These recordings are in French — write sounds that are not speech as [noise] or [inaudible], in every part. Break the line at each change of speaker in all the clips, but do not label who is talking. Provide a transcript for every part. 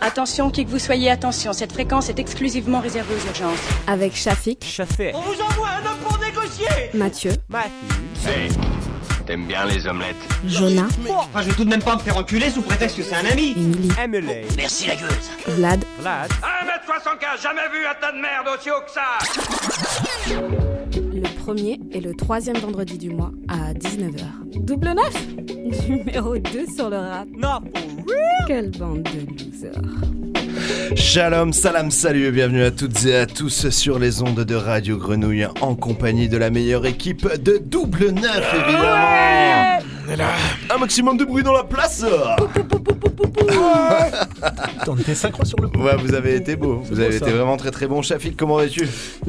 Attention, qui que vous soyez, attention, cette fréquence est exclusivement réservée aux urgences.
Avec Shafik,
Chafé.
Mathieu,
Matthew.
T'aimes bien les omelettes
Jonah,
Enfin, je vais tout de même pas me faire enculer sous prétexte que c'est un ami
Emily,
Emily.
Merci la gueuse
Vlad,
Vlad.
1m75, jamais vu un tas de merde aussi haut que ça
le premier et le troisième vendredi du mois à 19h. Double neuf Numéro 2 sur le rap.
Real.
Quelle bande de losers.
Shalom, salam, salut et bienvenue à toutes et à tous sur les ondes de Radio Grenouille en compagnie de la meilleure équipe de Double Neuf évidemment. Un maximum de bruit dans la place.
On était synchro sur le coup.
Ouais, vous avez été beau, vous
beau,
avez
ça.
été vraiment très très bon. Shafik, comment vas-tu?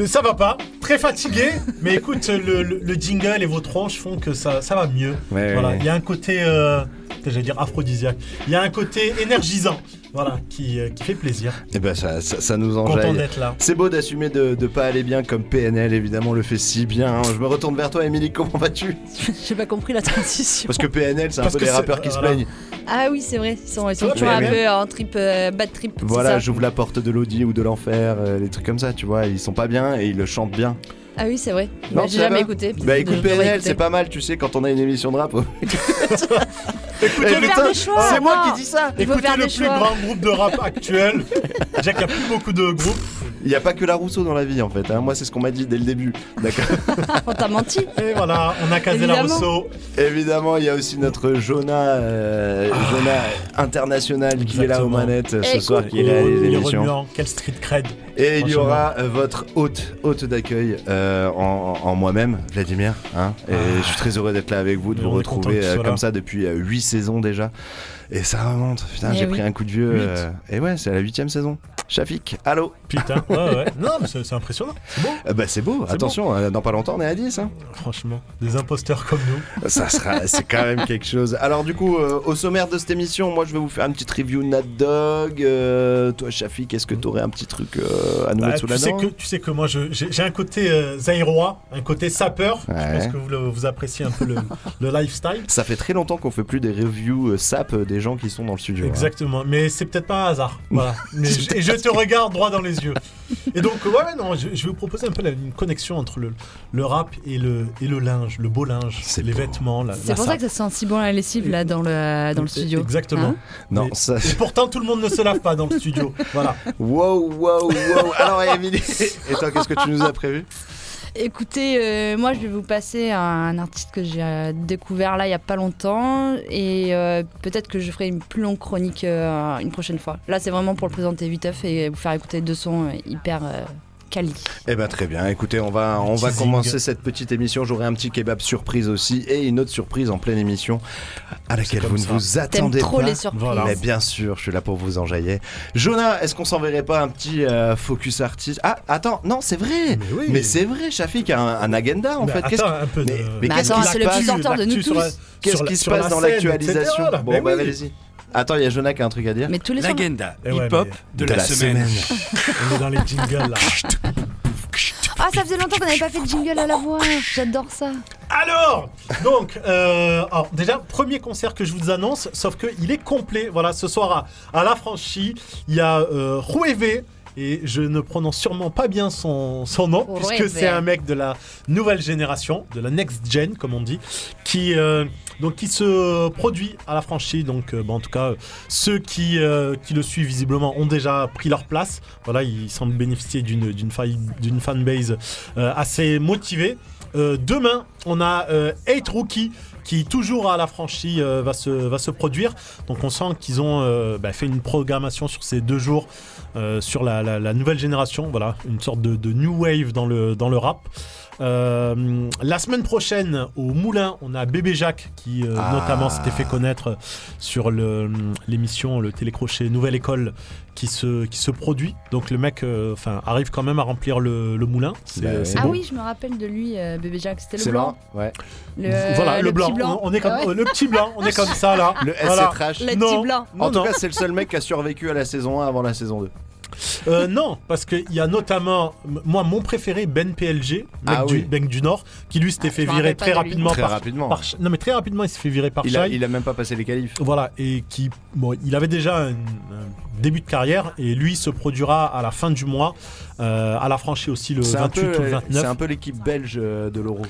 Ça va pas, très fatigué, mais écoute, le, le- le jingle et vos tranches font que ça, ça va mieux.
Ouais,
voilà,
ouais.
il y a un côté, euh, j'allais dire aphrodisiaque, il y a un côté énergisant, voilà, qui, euh, qui fait plaisir.
Eh ben ça, ça, ça nous
Content
enjaille.
d'être là.
C'est beau d'assumer de, de pas aller bien comme PNL, évidemment, le fait si bien. hein. Je me retourne vers toi, Émilie, comment vas-tu? [laughs]
J'ai pas compris la transition.
Parce que PNL, c'est un
Parce
peu les rappeurs qui se plaignent.
Ah oui, c'est vrai. Ils sont, ils sont toujours un peu en trip, euh, bad trip.
Voilà, j'ouvre la porte de l'Audi ou de l'enfer, euh, des trucs comme ça, tu vois. Ils sont pas bien et ils le chantent bien.
Ah oui, c'est vrai.
Non,
Bah, J'ai jamais écouté.
Bah écoute, PNL,
écouter.
c'est pas mal, tu sais, quand on a une émission de rap. [laughs] [laughs]
Écoutez,
choix.
c'est moi qui dis ça
écoutez le plus grand groupe de rap actuel. Déjà qu'il n'y a plus beaucoup de groupes.
Il n'y a pas que la Rousseau dans la vie en fait. hein. Moi, c'est ce qu'on m'a dit dès le début. D'accord. [laughs]
On t'a menti.
Et voilà, on a casé la
Évidemment.
Rousseau.
Évidemment, il y a aussi notre Jonah, euh, Jonah international qui est là aux manettes euh, ce
Eh,
soir, qui est là à l'émission.
quel street cred.
Et il y aura euh, votre hôte, hôte d'accueil euh, en, en moi-même, Vladimir. hein. et je suis très heureux d'être là avec vous, de
Mais
vous retrouver euh, comme ça depuis 8 saisons déjà. Et ça remonte. Putain,
Eh
j'ai
oui.
pris un coup de vieux. Euh, et ouais, c'est la huitième saison. Shafik, allô
Putain, ouais, ouais. Non, mais c'est impressionnant. C'est beau,
Euh, Bah c'est beau, attention, euh, dans pas longtemps on est à 10. Hein.
franchement. Des imposteurs comme nous. [laughs]
Ça sera, c'est quand même quelque chose. Alors du coup, euh, au sommaire de cette émission, moi je vais vous faire une petite review Nat Dog. Toi Shafik, est-ce que t'aurais un petit truc à nous
Bah,
mettre sous
tu,
la
sais
dent
que, tu sais que moi, je- j'ai un côté zaïrois, un côté sapeur. Je
Ouais.
pense que vous, le- vous appréciez un peu le, le lifestyle.
Ça fait très longtemps qu'on fait plus des reviews sap des gens qui sont dans le studio. hein.
Exactement, mais c'est peut-être pas un hasard. Voilà. [laughs] Mais je- et je te regarde droit dans les yeux. Et donc, ouais, non, je, je vais vous proposer un peu la- une connexion entre le, le rap et le, et le linge, le beau linge,
C'est
les
beau.
vêtements, la,
C'est
la
pour ça que ça sent si bon la lessive là dans le, dans le studio.
Exactement.
Hein
Non,
Mais-
ça.
Et pourtant, tout le monde ne se lave pas dans le studio. Voilà.
Wow, wow, wow. Alors Émilie, [laughs] et toi qu'est-ce que tu nous as prévu?
Écoutez, euh, moi je vais vous passer un artiste que j'ai euh, découvert là il y a pas longtemps et euh, peut-être que je ferai une plus longue chronique une prochaine fois. Là c'est vraiment pour le présenter vite et vous faire écouter deux sons hyper quali.
Eh ben très bien. Écoutez, on va on va commencer cette petite émission. J'aurai un petit kebab surprise aussi et une autre surprise en pleine émission à laquelle vous ne vous
T'aimes
attendez
trop
pas.
les surprises.
Voilà.
Mais bien sûr, je suis là pour vous enjailler. Jonah, est-ce qu'on s'enverrait pas un petit euh, focus artiste? Ah, attends, non, c'est vrai.
Mais oui.
Mais c'est vrai, Shafik a un, un agenda en
Mais
fait. Qu'est-ce
attends, un peu de.
mais- mais qu'est-ce qui
c'est
se
le
passe?
de nous tous.
Qu'est-ce qui se passe dans l'actualisation? Bon, bah
oui.
allez-y. Attends, il y a Jonah qui a un truc à dire.
Mais tous les.
L'agenda
Eh ouais,
hip-hop
mais-
de, la, semaine. [laughs]
On est dans les jingles là.
Ah ça faisait longtemps qu'on n'avait pas fait de jingle à la voix. J'adore ça.
Alors, donc, euh, alors, déjà, premier concert que je vous annonce, sauf qu'il est complet. Voilà, ce soir à, à La Franchie, il y a euh, et je ne prononce sûrement pas bien son, son nom, puisque c'est un mec de la nouvelle génération, de la next gen, comme on dit, qui, euh, donc, qui se produit à La Franchie. Donc, euh, bon, en tout cas, euh, ceux qui, euh, qui le suivent visiblement ont déjà pris leur place. Voilà, il semble bénéficier d'une fanbase assez motivée. Demain, on a euh, 8 Rookie qui toujours à la franchise va, se, produire. Donc on sent qu'ils ont bah, fait une programmation sur ces deux jours sur la, nouvelle génération. Voilà, une sorte de, new wave dans le rap. Euh, la semaine prochaine, au Moulin, on a Bébé Jacques qui euh,
Ah.
notamment s'était fait connaître sur le- l'émission, le télécrochet Nouvelle École qui se, qui se produit. Donc le mec euh, enfin, arrive quand même à remplir le, le moulin.
Bah
c'est
Ah oui, je me rappelle de lui, euh, bébé Jack. C'était le
C'est
blanc.
marrant, ouais.
Le,
voilà, le, blanc. On, on est comme
ouais.
le petit blanc, on est comme ça là.
Le
Voilà.
SC Trash.
Le
Non.
petit blanc.
Non,
En tout
non.
cas, c'est le seul mec qui a survécu à la saison 1 avant la saison 2.
Euh, non, parce qu'il y a notamment, moi, mon préféré, Ben PLG, mec,
Ah
du,
oui.
mec du Nord, qui lui s'était
Ah,
fait virer très rapidement
Très
par,
rapidement.
par Non, mais très rapidement, il s'est fait virer par
Il a, il a même pas passé les qualifs.
Voilà, et qui, bon, il avait déjà un, un début de carrière, et lui se produira à la fin du mois, euh, à la franchie aussi le
C'est un
28
peu,
ou le
euh,
29.
c'est un peu l'équipe belge euh, de l'Euro.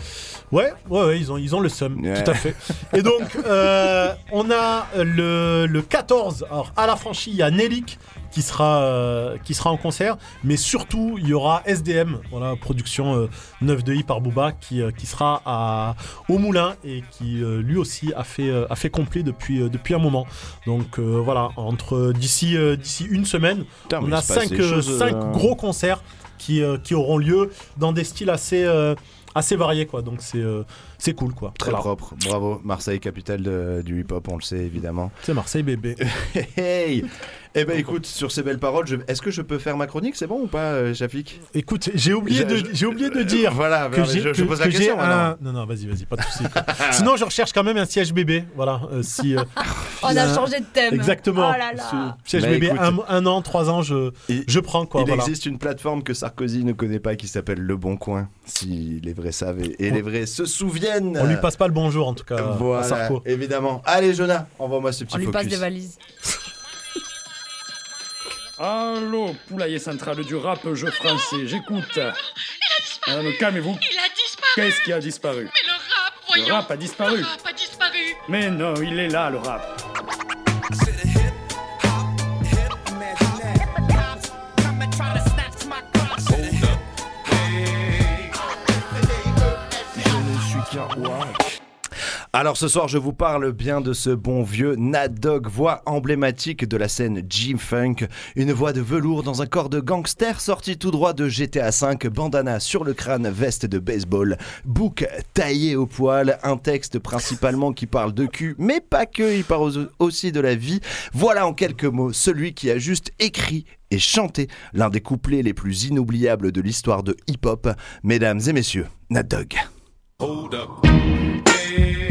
Ouais, ouais, ouais, ils ont, ils ont le seum,
Ouais.
tout à fait. [laughs] Et donc, euh, on a le, le 14, alors à la franchie, il y a Nelik qui sera, euh, qui sera en concert, mais surtout, il y aura SDM, voilà, production euh, 9 de I par Booba, qui, euh, qui sera à, au Moulin et qui euh, lui aussi a fait, euh, a fait complet depuis, euh, depuis un moment. Donc euh, voilà, entre d'ici euh, d'ici une semaine,
Putain,
on a
il se passe
5
des choses, euh,
gros concerts qui, euh, qui auront lieu dans des styles assez, euh, assez variés, quoi. Donc c'est euh, c'est cool, quoi.
Très
Voilà.
propre. Bravo. Marseille, capitale de- du hip-hop, on le sait évidemment.
C'est Marseille, bébé. [laughs]
Hey Eh ben écoute, sur ces belles paroles, je- est-ce que je peux faire ma chronique? C'est bon ou pas, euh, Shafik
Écoute, j'ai oublié,
Je-
de, j'ai oublié de dire
Voilà,
que j'ai
je, je
que-
pose la
que
question
un... Non, non, vas-y, vas-y, pas de soucis. [laughs] Sinon, je recherche quand même un siège bébé. Voilà, euh, si... euh, [laughs]
On a
un-
changé de thème.
Exactement.
Oh là là.
Ce siège bébé,
écoute.
un, un an, trois ans, je,
Il-
je prends, quoi.
Il
voilà.
existe une plateforme que Sarkozy ne connaît pas qui s'appelle Le Bon Coin, si les vrais savent et, et les vrais se souviennent.
On lui passe pas le bonjour, en tout cas, à
Voilà,
Sarko.
évidemment. Allez, Jonah, envoie-moi ce petit
On lui passe des valises.
Allô, poulailler central du rap, jeu français, j'écoute. Ah, mais calmez-vous.
Il a disparu
Qu'est-ce qui a disparu?
Mais le rap, voyons
Le rap a disparu.
Le rap a disparu
Mais non, il est là, le rap.
Alors ce soir, je vous parle bien de ce bon vieux Nat Dogg, voix emblématique de la scène G-Funk, une voix de velours dans un corps de gangster sorti tout droit de GTA V, bandana sur le crâne, veste de baseball, bouc taillé au poil, un texte principalement qui parle de cul, mais pas que, il parle aussi de la vie. Voilà en quelques mots celui qui a juste écrit et chanté l'un des couplets les plus inoubliables de l'histoire de hip-hop. Mesdames et messieurs, Nat.
Hey,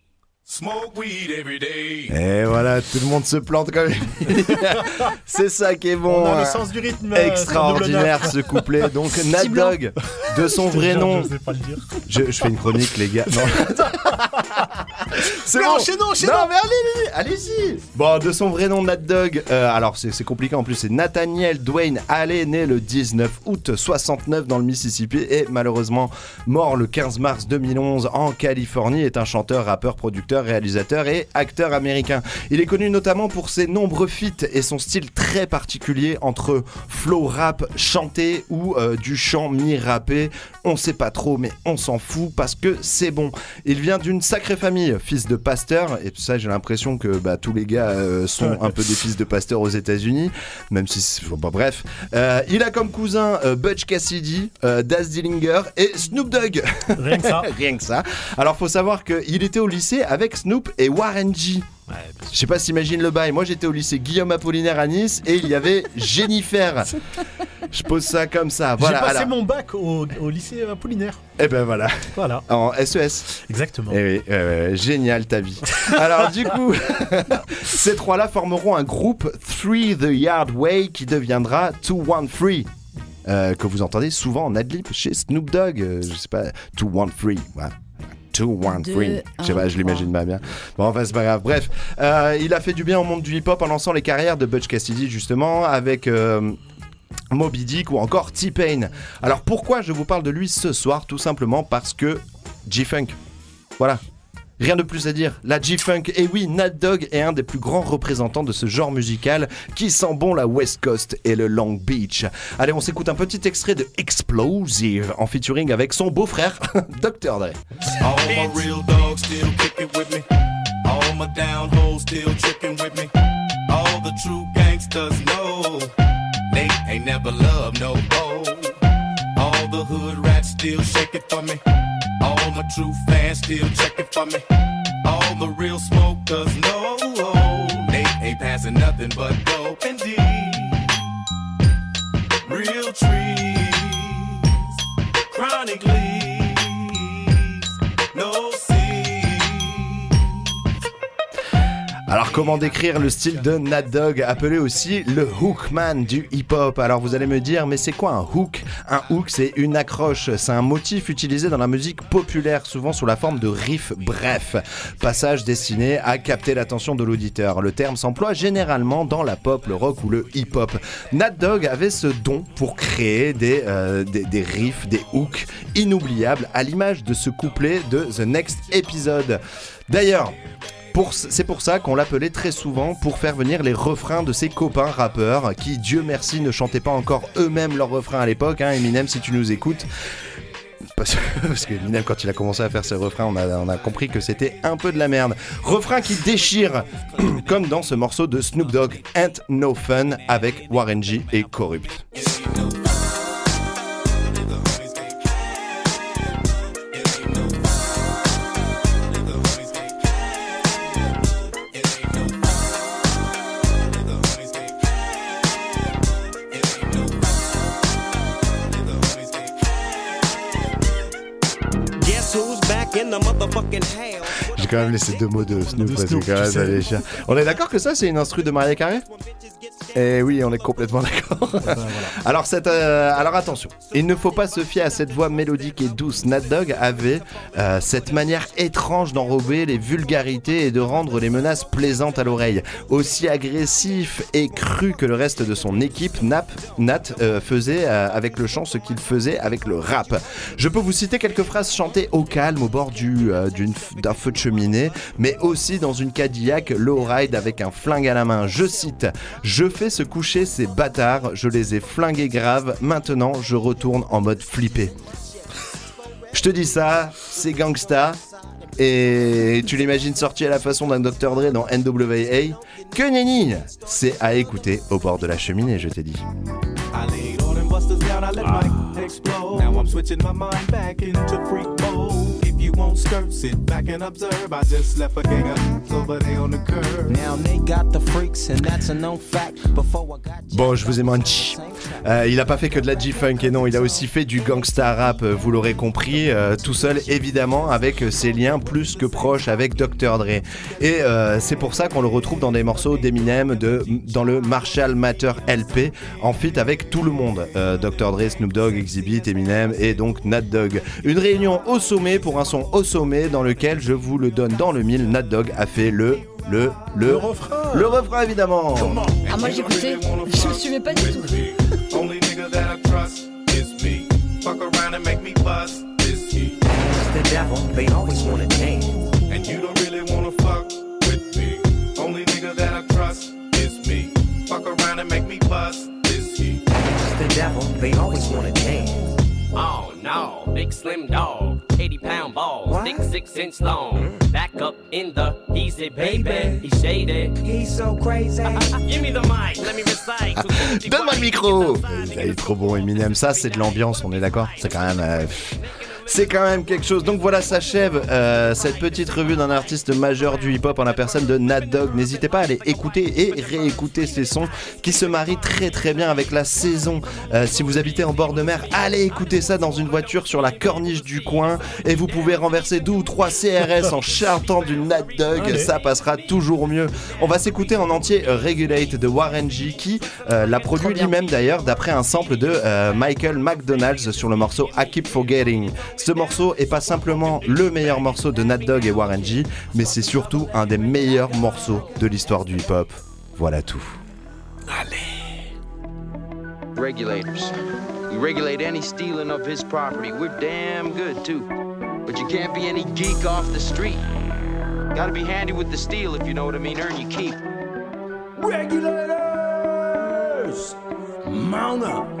Et voilà, tout le monde se plante quand même. [laughs] C'est ça qui est bon.
On a le
hein.
sens du rythme. euh,
Extraordinaire ce couplet. Donc Nat. Dogg, de son vrai nom.
Je sais pas le dire.
Je, je fais une chronique, les gars. Non. [laughs] C'est
Mais
bon.
enchaînons, enchaînons.
Non, mais allez, allez, allez-y. Bon, de son vrai nom, Nat Dogg. euh, alors, c'est c'est compliqué en plus. C'est Nathaniel Dwayne Alley, né le 19 août 69 dans le Mississippi et malheureusement mort le 15 mars 2011 en Californie. Est un chanteur, rappeur, producteur, réalisateur et acteur américain. Il est connu notamment pour ses nombreux feats et son style très particulier entre flow rap chanté ou euh, du chant mi-rappé. On sait pas trop, mais on s'en fout parce que c'est bon. Il vient d'une sacrée famille, fils de pasteur, et ça j'ai l'impression que bah, tous les gars euh, sont un peu des fils de pasteur aux États-Unis, même si c'est- bon, bref. Euh, il a comme cousin Butch Cassidy, Daz Dillinger et Snoop Dogg.
Rien que ça. [laughs]
Rien que ça. Alors faut savoir qu'il était au lycée avec Snoop et Warren G. Je sais pas si le bail. Moi j'étais au lycée Guillaume Apollinaire à Nice et il y avait [laughs] Jennifer. Je pose ça comme ça. Voilà.
J'ai passé
alors-
mon bac au, au lycée Apollinaire.
Et ben voilà.
Voilà.
En SES.
Exactement.
Eh oui, euh, génial ta vie. [laughs] Alors du coup, [laughs] ces trois-là formeront un groupe Three the Yard Way qui deviendra Two One Free. euh, que vous entendez souvent en adlib chez Snoop Dogg, euh, je sais pas, Two One Free, voilà. 2, 1, 3.
Deux,
Je sais pas, je l'imagine pas bien. Bon, enfin, c'est pas grave. Bref, euh, il a fait du bien au monde du hip-hop en lançant les carrières de Butch Cassidy, justement, avec. euh, Moby Dick ou encore T-Pain. Alors pourquoi je vous parle de lui ce soir? Tout simplement parce que G-Funk. Voilà. Rien de plus à dire. La G-Funk, et oui, Nat Dogg est un des plus grands représentants de ce genre musical qui sent bon la West Coast et le Long Beach. Allez, on s'écoute un petit extrait de Explosive en featuring avec son beau-frère, [laughs] Dr. Dre.
All my real dogs still kicking with me. All my down hoes still tricking with me. All the true gangsters know they ain't never loved no gold. All the hood rats still shake it for me. True fans still check it for me. All the real smokers know they ain't passing nothing but dope indeed. Real trees, chronic
Alors comment décrire le style de Nat Dogg, appelé aussi le hookman du hip-hop? Alors vous allez me dire, mais c'est quoi un hook? Un hook c'est une accroche, c'est un motif utilisé dans la musique populaire, souvent sous la forme de riff bref, passage destiné à capter l'attention de l'auditeur. Le terme s'emploie généralement dans la pop, le rock ou le hip-hop. Nat Dogg avait ce don pour créer des, euh, des, des riffs, des hooks inoubliables, à l'image de ce couplet de The Next Episode. D'ailleurs, C'est pour ça qu'on l'appelait très souvent pour faire venir les refrains de ses copains rappeurs qui, Dieu merci, ne chantaient pas encore eux-mêmes leurs refrains à l'époque. Hein, Eminem, si tu nous écoutes. Parce, que [laughs] Eminem, quand il a commencé à faire ses refrains, on a, on a compris que c'était un peu de la merde. Refrain qui déchire, [clears throat] comme dans ce morceau de Snoop Dogg, Ain't No Fun, avec Warren G et Corrupt. Quand même laissé deux mots de Snoop
De
parce que quand même. On est d'accord que ça c'est une instru de Maria Carré Eh oui, on est complètement d'accord. [laughs] alors, cette, euh, alors attention, il ne faut pas se fier à cette voix mélodique et douce. Nat Dogg avait euh, cette manière étrange d'enrober les vulgarités et de rendre les menaces plaisantes à l'oreille. Aussi agressif et cru que le reste de son équipe, Nap, Nat euh, faisait avec le chant ce qu'il faisait avec le rap. Je peux vous citer quelques phrases chantées au calme au bord du, d'une d'un feu de cheminée, mais aussi dans une Cadillac low ride avec un flingue à la main. Je cite Je fais se coucher ces bâtards, je les ai flingués grave, maintenant je retourne en mode flippé. Je te dis ça, c'est gangsta. Et tu l'imagines sorti à la façon d'un Dr. Dre dans NWA Que nenni C'est à écouter au bord de la cheminée, je t'ai dit.
Won't skirt, sit back and observe. I just left a gang of over there on the curb.
Now they got the freaks, and that's a known fact. Before I got
Bon, je vous ai menti. Euh, il a pas fait que de la G-Funk et non, il a aussi fait du gangsta rap, euh, vous l'aurez compris, euh, tout seul évidemment, avec ses liens plus que proches avec Dr. Dre. Et euh, c'est pour ça qu'on le retrouve dans des morceaux d'Eminem, de, dans le Marshall Matter LP, en feat avec tout le monde. Euh, Dr. Dre, Snoop Dogg, Exhibit, Eminem et donc Nat Dogg. Une réunion au sommet pour un son au sommet dans lequel, je vous le donne dans le mille, Nat Dogg a fait le, le, le,
Le refrain.
le refrain évidemment.
Ah, moi j'écoutais, je me suivais pas du tout.
Only nigga that I trust is me. Fuck around and make me bust this heat.
The devil, they always wanna dance.
Oh no, big slim dog, 80 pound balls, thick six inch long. Back up in the easy baby, he's shady.
He's so crazy. [laughs]
Give me the mic, let me recite. [laughs]
Donne-moi le micro. Il est trop bon Eminem, ça c'est de l'ambiance, on est d'accord? C'est quand même... euh, pff, c'est quand même quelque chose. Donc voilà, s'achève euh, cette petite revue d'un artiste majeur du hip-hop en la personne de Nat Dogg. N'hésitez pas à aller écouter et réécouter ces sons qui se marient très très bien avec la saison. Euh, si vous habitez en bord de mer, allez écouter ça dans une voiture sur la corniche du coin et vous pouvez renverser deux ou trois CRS en chantant du Nat Dogg.
Allez.
Ça passera toujours mieux. On va s'écouter en entier Regulate de Warren G qui euh, l'a produit lui-même d'ailleurs d'après un sample de euh, Michael McDonald's sur le morceau I Keep Forgetting. Ce morceau est pas simplement le meilleur morceau de Nat Dogg et Warren G, mais c'est surtout un des meilleurs morceaux de l'histoire du hip-hop. Voilà tout.
Regulators. We regulate any stealing of his property. We're damn good, too. But you can't be any geek off the street. Gotta be handy with the steel, if you know what I mean. Earn your keep.
Regulators! Mount up!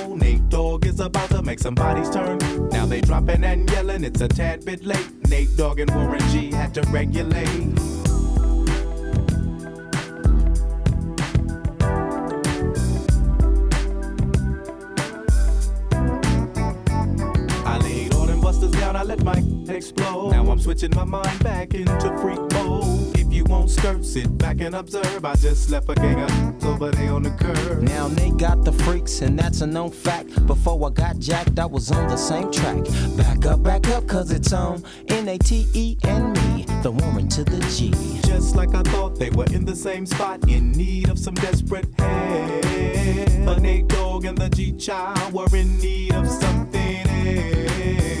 Nate Dogg is about to make some bodies turn. Now they dropping and yelling, it's a tad bit late. Nate Dogg and Warren G had to regulate. I laid all them busters down, I let my explode. Now I'm switching my mind back into freak mode. Sit back and observe. I just left a gang of over there on the curb.
Now Nate got the freaks, and that's a known fact. Before I got jacked, I was on the same track. Back up, back up, cause it's on N A T E and me, the woman to the G.
Just like I thought they were in the same spot, in need of some desperate help. A Nate Dogg and the G Child were in need of something else.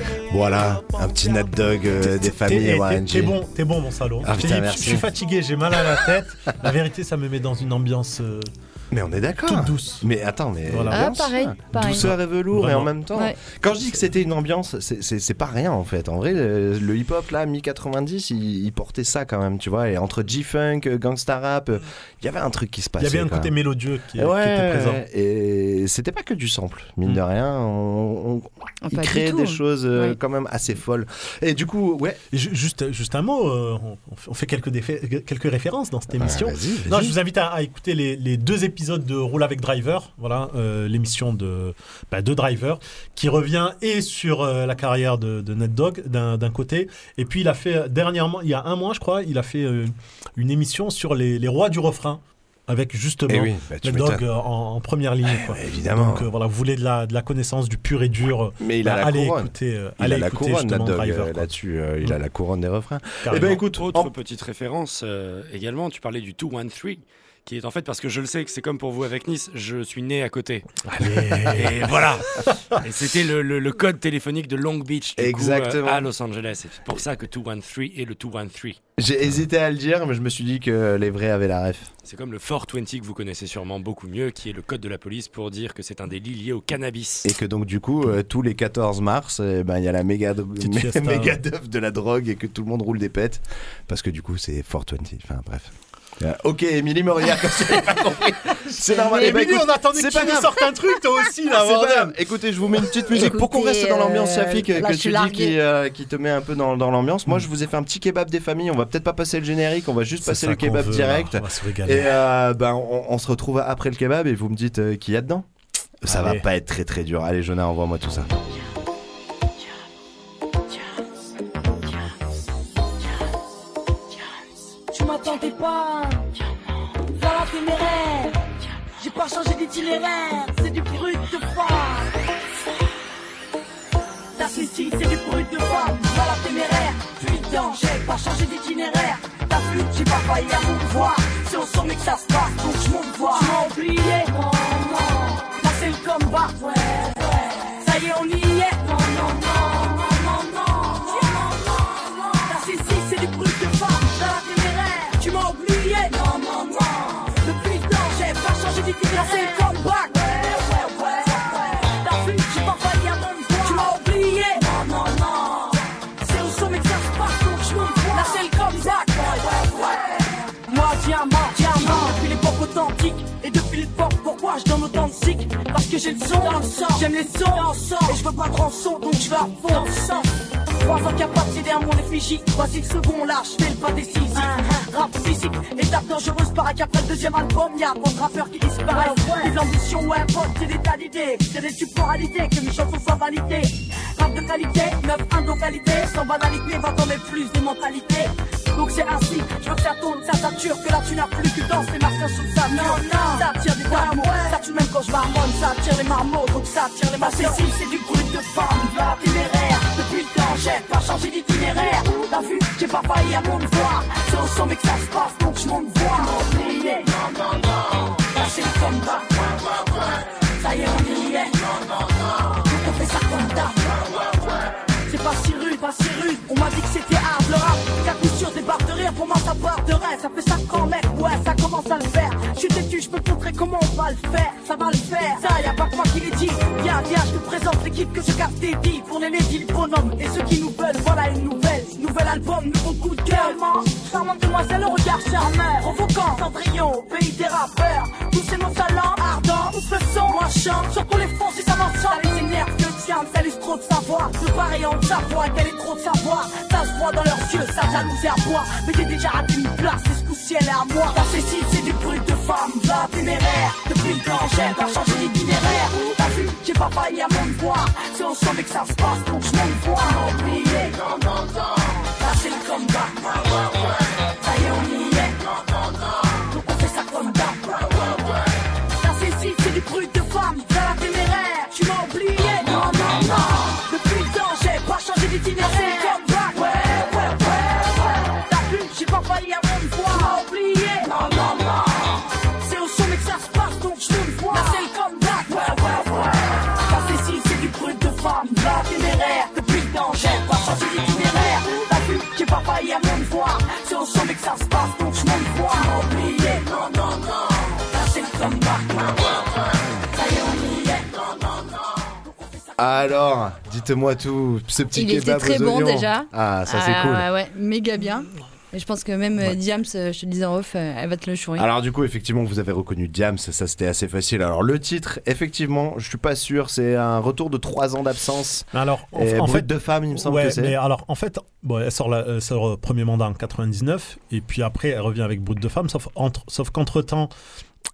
Voilà, un petit Nat Dog euh, des familles
t'es- bon, t'es bon, mon salaud.
Ah, putain, merci.
Je suis fatigué, j'ai mal à la tête. La vérité, ça me met dans une ambiance. euh,
Mais on est d'accord.
Toute douce.
Mais attends, mais.
Voilà.
Ah, pareil, pareil.
Douceur et velours et
Vraiment.
en même temps.
Ouais.
Quand je dis que c'était une ambiance, c'est- pas rien en fait. En vrai, le, le hip-hop là, mi-90, il, il portait ça quand même, tu vois. Et entre G-Funk, Gangsta Rap, euh, il y avait un truc qui se
Il
passait.
y avait un côté
même.
mélodieux qui, qui
Ouais,
était présent.
et c'était pas que du sample, mine
Mm.
de rien. On, on-
Ah,
il
du
créait des choses euh,
Ouais.
quand même assez folles. Et du coup, ouais.
Et ju- juste, juste un mot, euh, on, on fait- on quelques, quelques références dans cette émission.
Bah, vas-y, vas-y.
non, je vous invite à, à écouter les, les deux épisodes de Roule avec Driver, voilà, euh, l'émission de, bah, de Driver, qui revient et sur euh, la carrière de, de Ned Dogg d'un côté, et puis il a fait dernièrement, il y a un mois je crois, il a fait euh, une émission sur les, les rois du refrain. Avec justement
Eh oui, bah,
euh, en, en première ligne. Quoi.
évidemment.
Donc euh, voilà, vous voulez de la, de la connaissance du pur et dur.
Mais il a
bah,
la
allez
couronne.
écouter, euh,
il
allez
a la
écouter
couronne, là-dessus. euh, il a la couronne des refrains. Eh ben écoute,
Autre
en-
petite référence euh, également, tu parlais du 213. Qui est en fait parce que je le sais que c'est comme pour vous avec Nice, je suis né à côté.
Allez.
Et voilà. Et c'était le, le- le code téléphonique de Long Beach du coup,
Exactement.
euh, à Los Angeles. C'est pour ça que 213 est le 213.
J'ai hésité à le dire, mais je me suis dit que les vrais avaient la ref.
C'est comme le 420 que vous connaissez sûrement beaucoup mieux, qui est le code de la police pour dire que c'est un délit lié au cannabis.
Et que donc du coup, euh, tous les 14 mars, eh ben, il y a la méga, [laughs] méga de la drogue et que tout le monde roule des pètes. Parce que du coup, c'est 420. Enfin bref. Euh, ok, Émilie regarde comme si pas compris. C'est normal.
Mais
Eh ben,
Émilie, on attendait
c'est
que tu
pas
nous sortes un truc, toi aussi, là,
Ah. Écoutez, je vous mets une petite musique pour qu'on reste dans l'ambiance,
euh,
Safi, que, tu dis qui, euh, qui te met un peu dans, dans l'ambiance. Moi, je vous ai fait un petit kebab des familles. On va peut-être pas passer le générique, on va juste passer le kebab
veut,
direct.
là. On va se régaler.
Et euh, ben, on, on se retrouve après le kebab et vous me dites euh, qui y a dedans. Ça va pas être très très dur. Allez, Jonah, envoie-moi tout ça.
La téméraire J'ai pas changé d'itinéraire. C'est du brut de femme Ta ici c'est du brut de femme la téméraire Putain j'ai pas changé d'itinéraire. T'as vu j'ai pas failli à mon voir C'est au sommet que ça se passe donc je monte voir Tu m'as oublié Non non Là c'est le combat ouais Moi diamant diamant. Depuis l'époque authentique Et depuis l'époque pourquoi je donne autant de cycles? Parce que j'ai le son. Dans le sang J'aime les sons. Dans le sang Et je veux pas de rançon donc je vais à fond. Dans le sang Trois ans capable d'aider à mon effigie. Voici le second là, je fais le pas décisif. Rap physique, étape dangereuse Paraît qu'après le deuxième album. Y'a trop de rappeurs qui disparaissent. Des ambitions, ouais, pote, c'est des tas d'idées. C'est des réalité, que mes chansons soient validées. Rap de qualité, neuf indocalité Sans banalité, va mes plus des mentalités donc c'est ainsi, je veux que ça tourne, ça sature, que là tu n'as plus que danse les martiens sous ça. Non, non, ça tire des marmots, ça tue même quand je marmonne, ça tire les marmots, donc ça tire les marmots. C'est c'est du brut de femme, de la téméraire. Depuis le temps, j'ai pas changé d'itinéraire. T'as vu, j'ai pas failli à mon devoir. C'est au sommet que ça se passe, donc je monte voir. Non, non, non. C'est le combat. Ça y est, on y est. Non, non, non. Donc on fait ça comme d'hab. C'est pas si rude, pas si rude. On m'a dit que c'était sûr des barres de rire, pour moi ça part de rêve. Ça fait ça quand mec, ouais, ça commence à le faire. Suis têtu, je peux te montrer comment on va le faire. Ça va le faire, ça y a pas que moi qui l'ai dit. Viens, viens, je te présente l'équipe que je garde dédiée. Pour les ladies, le et ceux qui nous veulent. Voilà une nouvelle, nouvel album, nouveau coup de cœur. Charmante demoiselle au regard charmeur. Provoquant, Cendrillon, pays des rappeurs. Tous ces mots salants, ardents, tous le son. Moi chante, sur pour les fonds si ça m'en sort. Ça les énerve que tiens, ça laisse trop de savoir. De pareil en savoir, qu'elle est trop de savoir. Ça se voit dans leurs yeux, ça jalousie à boire. Mais j'ai déjà raté une place, et ce à moi. Dans ces sites, c'est du brut de femme, de la téméraire. Depuis le temps, j'ai pas changé d'itinéraire. T'as vu, j'ai pas failli à mon devoir. C'est au sommet que ça se passe, donc je monte voir. Oublié, non, non, non. Là c'est le comeback. Ça y est, on y est. Donc on fait ça comme d'hab.
Alors, dites-moi tout, ce petit
Il était très
aux
bon
oignons.
déjà.
Ah, ça c'est
Ah,
cool.
Ouais, ouais, méga bien. Et je pense que même euh, Diams, euh, je te le disais en off, euh, elle va te le chourer.
Alors du coup, effectivement, vous avez reconnu Diams, ça c'était assez facile. Alors le titre, effectivement, je suis pas sûr, c'est un retour de 3 ans d'absence.
Alors, en,
Et
en fait,
de femme, il me semble
ouais,
que c'est.
mais alors, en fait, bon, elle sort, la, elle sort le premier mandat en 99, et puis après, elle revient avec Brut de femme, sauf, entre, sauf qu'entre-temps,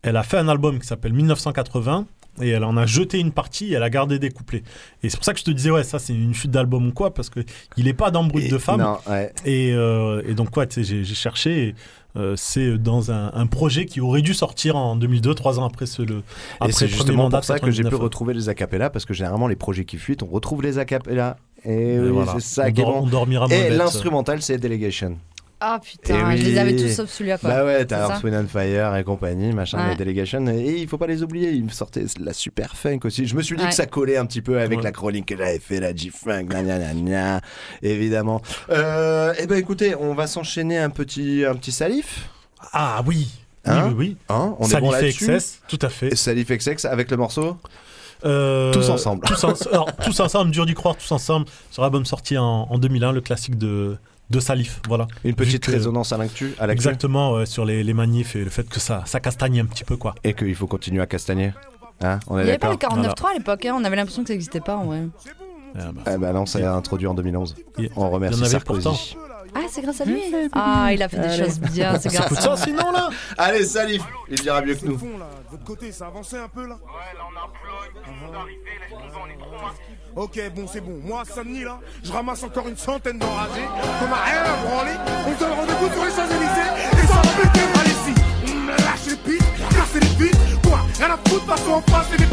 elle a fait un album qui s'appelle 1980, et elle en a jeté une partie, et elle a gardé des couplets. Et c'est pour ça que je te disais, ouais, ça c'est une chute d'album ou quoi, parce qu'il est pas dans Brut
Et-
de femme.
non, ouais.
et, euh, et donc, ouais, sais, j'ai cherché, et, euh, c'est dans un, un projet qui aurait dû sortir en 2002, trois ans après ce, le,
Et c'est justement
mandat
pour ça que j'ai pu
99.
retrouver les acapellas parce que généralement les projets qui fuitent, on retrouve les acapellas. Et, oui,
voilà.
c'est ça
On
qui est
dor-
bon.
on dormira
Et
bête.
l'instrumental, c'est Delegation.
Ah
Et
putain, je
oui.
les avais tous sauf celui-là quoi.
Bah ouais, t'as Earth, Wind and Fire et compagnie, machin,
Ouais.
les Delegation. Et il faut pas les oublier, ils me sortaient la super funk aussi. Je me suis dit
Ouais.
que ça collait un petit peu avec
Ouais.
la chronique que j'avais fait, la G-Funk, gna gna gna gna, évidemment. Euh, eh ben écoutez, on va s'enchaîner un petit, un petit salif.
Ah oui.
Hein
oui, oui, oui.
Hein on est
Salif
bon là-dessus
XS, tout à fait.
Salif XX avec le morceau
Euh,
Tous ensemble.
Tous, en- alors, tous ensemble, dur d'y croire, tous ensemble. Sur l'album sorti en, en 2001, le classique de, de Salif. Voilà.
Une petite
que-
résonance à l'actu
Exactement, ouais, sur les, les manifs et le fait que ça, ça castagne un petit peu, quoi.
Et qu'il faut continuer à castagner. Hein on
Il n'y avait pas le 49.3 à l'époque, hein, on avait l'impression que ça n'existait pas en vrai.
Eh ben non, ça a introduit en 2011. On remercie Sarkozy.
pourtant.
Ah, c'est grâce à lui Ah, il a fait des
Allez.
choses bien, c'est grâce à
ça
lui.
sinon là [laughs]
Allez, Salif, il dira mieux que nous.
De votre côté, ça a avancé un peu là Ouais, là on a Ok, bon, c'est bon. Moi, samedi là, je ramasse encore une centaine d'enragés. Qu'on a rien à branler. On se donne rendez-vous sur les Champs-Élysées. Et ça va péter mal Lâchez les pistes, cassez les pistes. Quoi Rien à foutre, passons en face et les.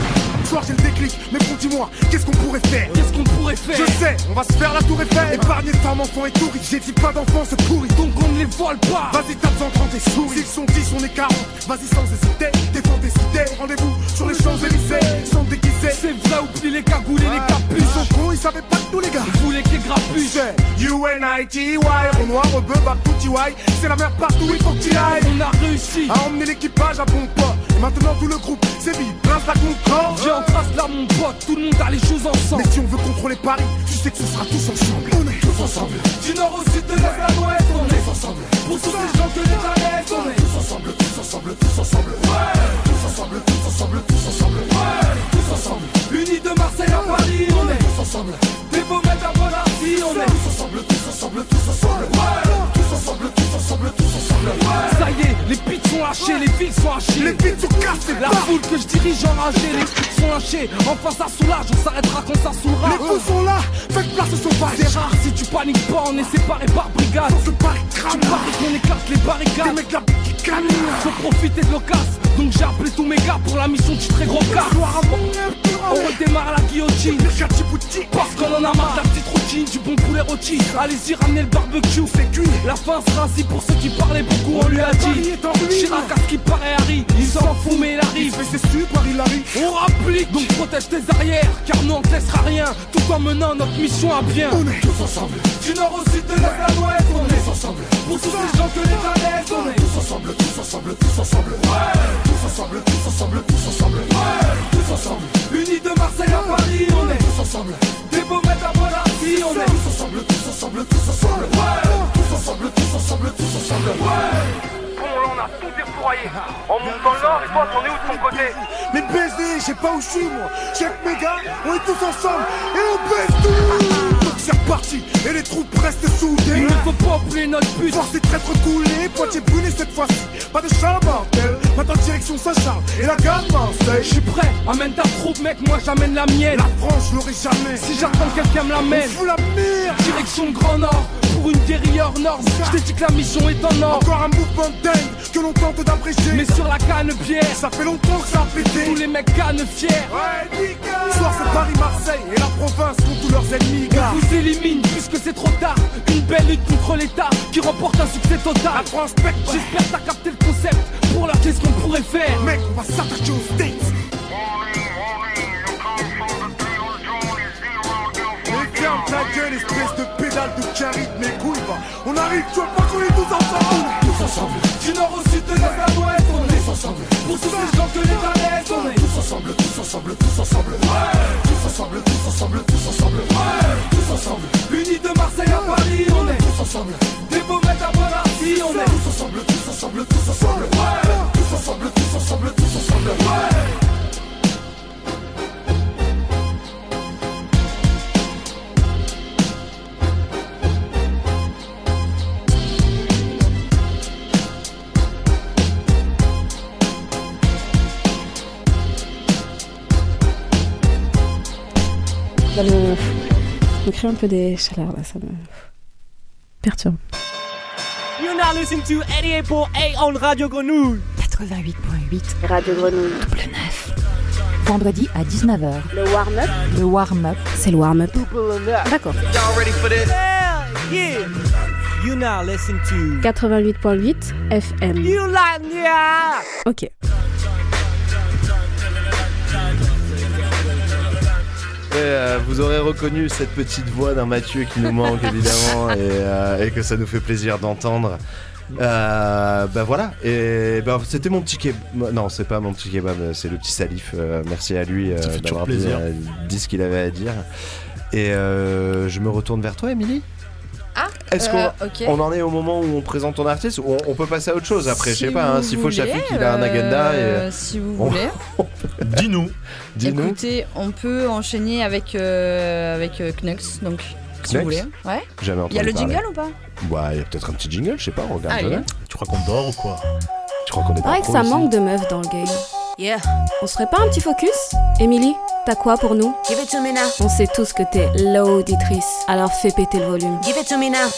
Ce soir, j'ai le déclic. Mais bon, dis-moi, qu'est-ce qu'on pourrait faire Qu'est-ce qu'on pourrait faire Je sais, on va se faire la tour Eiffel. Épargner femmes, enfants et touristes. J'ai dit pas d'enfants, c'est pourri. Donc on ne les vole pas. Vas-y, tape 130 et souris. S'ils sont 10, on est 40. Vas-y, sans hésiter. Défends tes idées. Rendez-vous sur les Champs-Élysées. Ils sont déguisés. C'est vrai, oublie les cagoules et les capuches. Ils sont cons, ils savaient pas de tous les gars. Ils voulaient que les grapuches. UNITY, Renoir, Rebeu, Baptouti, C'est la mer partout, il faut que t'y ailles. On a réussi à emmener l'équipage à bon port. Et maintenant tout le groupe sévit, prince la concorde. J'ai en trace là mon pote, tout le monde a les choses ensemble. Mais si on veut contrôler Paris, tu sais que ce sera tous ensemble. On est tous ensemble. Du nord au sud, de l'est à l'ouest, on est tous ensemble. Pour tous ces gens que l'État laisse, on est tous ensemble, tous ensemble, tous ensemble. Ouais, tous ensemble, tous ensemble, tous ensemble. Ouais, tous ensemble. Unis de Marseille à Paris, on est tous ensemble. Des beaux maîtres à Bonardi, on est tous ensemble, tous ensemble, tous ensemble. Ouais, ensemble, tous ensemble, tous ensemble. Ouais. Ça y est, les pits sont lâchés, les villes sont hachées. Les pits sont cassés. La foule que je dirige enragée, les pits sont lâchés. Enfin ça soulage, on s'arrêtera quand ça saoulera. Les fous sont là, faites place au sauvage. C'est rare si tu paniques pas, on est séparés par brigade. Tu paries qu'on éclate les barricades. Des mecs là qui canent. Faut profiter de l'occasion. Donc j'ai appelé tous mes gars pour la mission titrée gros car. On redémarre la guillotine. Parce qu'on en a marre de la petite routine, du bon poulet rôti. Allez-y, ramenez le barbecue, c'est cuit. La fin sera ainsi pour ceux qui parlaient beaucoup, on lui a dit. Chirac à ce qui paraît Harry, il s'en fout mais il arrive. Mais c'est super, il arrive. On rapplique, donc protège tes arrières, car nous on te laissera rien. Tout en menant notre mission à bien. On est tous ensemble. Du nord au sud, de l'est à l'ouest, ensemble. Pour tous ces gens que l'État laisse, on est tous ensemble, tous ensemble, tous ensemble. Ouais, tous ensemble, tous ensemble, tous ensemble. Ouais, tous ensemble. Unis de Marseille à Paris, on est tous ensemble. Des maîtres à Bonardi, on est tous ensemble, tous ensemble, tous ensemble. Ouais, tous ensemble, tous ensemble, tous ensemble. Ouais.
On a tout défouraillé. On monte dans le nord et toi, t'en es où de ton côté
Mais BSD, je sais pas où je suis moi. Mes gars, on est tous ensemble et on baisse tout. C'est reparti et les troupes restent soudées.
Il ne faut pas oublier notre but.
Force et traître coulés, Poitiers brûlé cette fois-ci. Pas de chat mortel, maintenant direction Saint-Charles et la gare Marseille.
Je suis prêt, amène ta troupe, mec, moi j'amène la mienne.
La France, je l'aurai jamais.
Si j'attends que quelqu'un me l'amène,
On fout la merde.
direction le Grand Nord. Pour une guérilla hors norme, je t'ai dit que la mission est en or.
Encore un mouvement de dingue que l'on tente d'abréger.
Mais sur la canne pierre,
ça fait longtemps que ça a pété.
tous les mecs cannes fiers.
Ouais, soir c'est Paris-Marseille et la province contre tous leurs ennemis. Gars.
Vous élimine puisque c'est trop tard. Une belle lutte contre l'État qui remporte un succès total.
La France pète,
J'espère que t'as capté le concept. Pour leur qu'est-ce qu'on pourrait faire
Mec, on va s'attaquer aux States. Ferme ta gueule, espèce de pédale de caride, mes couilles, va. On arrive, tu vois pas qu'on est
tous ensemble. Du nord au sud, de l'est à l'ouest, on est tous ensemble. Pour tous ces gens que l'État laisse, on est tous ensemble, tous ensemble, tous ensemble. Ouais. Tous ensemble, tous ensemble, tous ensemble. Ouais. Tous ensemble. Unis de Marseille à Paris, on est tous ensemble. Des beaux maîtres à Bonardi, on est tous ensemble, tous ensemble, tous ensemble. Ouais. Tous ensemble, tous ensemble, tous ensemble. Ouais.
Ça me, me crée un peu des chaleurs là, ça me perturbe.
You're now listening to 88.8 on Radio Grenouille.
88.8.
Radio Grenouille.
Double 9. Vendredi à 19h.
Le warm-up
Le warm-up.
C'est le warm-up. D'accord.
Y'all ready for this? Hell yeah. You You now listen to
88.8 FM.
Yulania.
Ok.
Et, euh, vous aurez reconnu cette petite voix d'un Mathieu qui nous manque [laughs] évidemment et, euh, et que ça nous fait plaisir d'entendre. Euh, bah voilà, et bah, c'était mon petit kebab. Non, c'est pas mon petit kebab, c'est le petit Salif. Euh, merci à lui euh,
Ça fait toujours
d'avoir dit,
plaisir.
euh, dit ce qu'il avait à dire. Et euh, je me retourne vers toi, Émilie.
Ah,
Est-ce
euh,
qu'on
ok.
on en est au moment où on présente ton artiste ou on, on peut passer à autre chose après Je sais pas, hein, s'il faut Shafiq, il a un agenda.
euh,
et...
Si vous
on-
voulez. [laughs]
Dis-nous.
Dis-nous.
Écoutez, on peut enchaîner avec, euh, avec euh, Knux, donc si
Knux
vous voulez. Ouais.
Jamais
Il y a le
parler.
jingle ou pas?
Ouais, il y a peut-être un petit jingle, je sais pas, on regarde. Jamais.
Tu crois qu'on dort ou quoi?
Tu crois qu'on est
C'est
pas
vrai que ça
ici
manque de meufs dans le game. Yeah. On serait pas un petit focus Émilie, t'as quoi pour nous
Give it to me now.
On sait tous que t'es l'auditrice, alors fais péter le volume.
Give it to me now.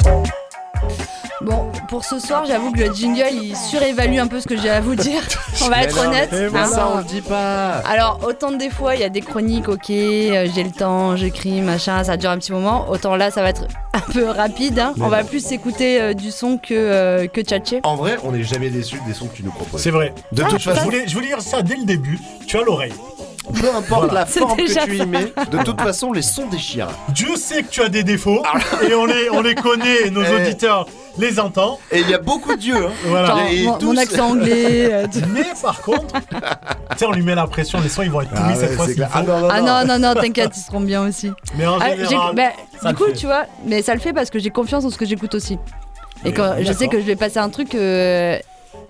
Bon, pour ce soir, j'avoue que le jingle il surévalue un peu ce que j'ai à vous dire. [laughs] On va être honnête.
mais
hein.
ça, on le dit pas.
Alors, autant des fois, il y a des chroniques, ok, euh, j'ai le temps, j'écris, machin, ça dure un petit moment. Autant là, ça va être [laughs] un peu rapide. hein. On va plus écouter euh, du son que, euh, que tchatcher.
En vrai, on n'est jamais déçu des sons que tu nous proposes.
C'est vrai.
De
Ah,
toute
je
façon,
voulais, je voulais dire ça dès le début. Tu as l'oreille.
Peu importe
Voilà.
la forme que tu y mets, de toute façon, les sons déchirent.
Dieu sait que tu as des défauts et on les, on les connaît, nos
Eh.
auditeurs les entendent.
Et il y a beaucoup de dieux. Hein.
Voilà.
Genre,
Et
mon,
tous-
mon accent anglais. [laughs] euh.
Mais par contre, tu sais, on lui met la pression, les sons ils vont être pourris
Ah
cette
ouais,
fois s'il faut.
Ah non, non,
Ah non, non, non, t'inquiète, ils seront bien aussi.
Mais en
Ah, j'ai- bah,
ça
du
le
coup,
fait.
tu vois, mais ça le fait parce que j'ai confiance en ce que j'écoute aussi. Et
Mais
quand je sais
d'accord.
que je vais passer un truc. euh,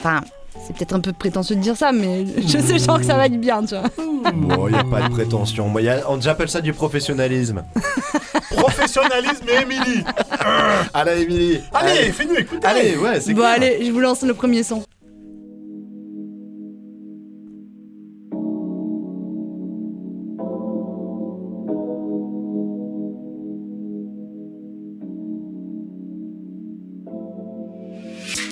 Enfin, c'est peut-être un peu prétentieux de dire ça, mais [laughs] je sais genre que ça va être bien, tu vois.
Bon, il n'y a pas de prétention. Moi, y a- on- J'appelle ça du professionnalisme. [laughs]
Professionnalisme et Émilie. [laughs]
Allez, Émilie.
Allez, fais-nous écouter.
Allez, ouais, c'est
Bon, allez, je vous lance le premier son.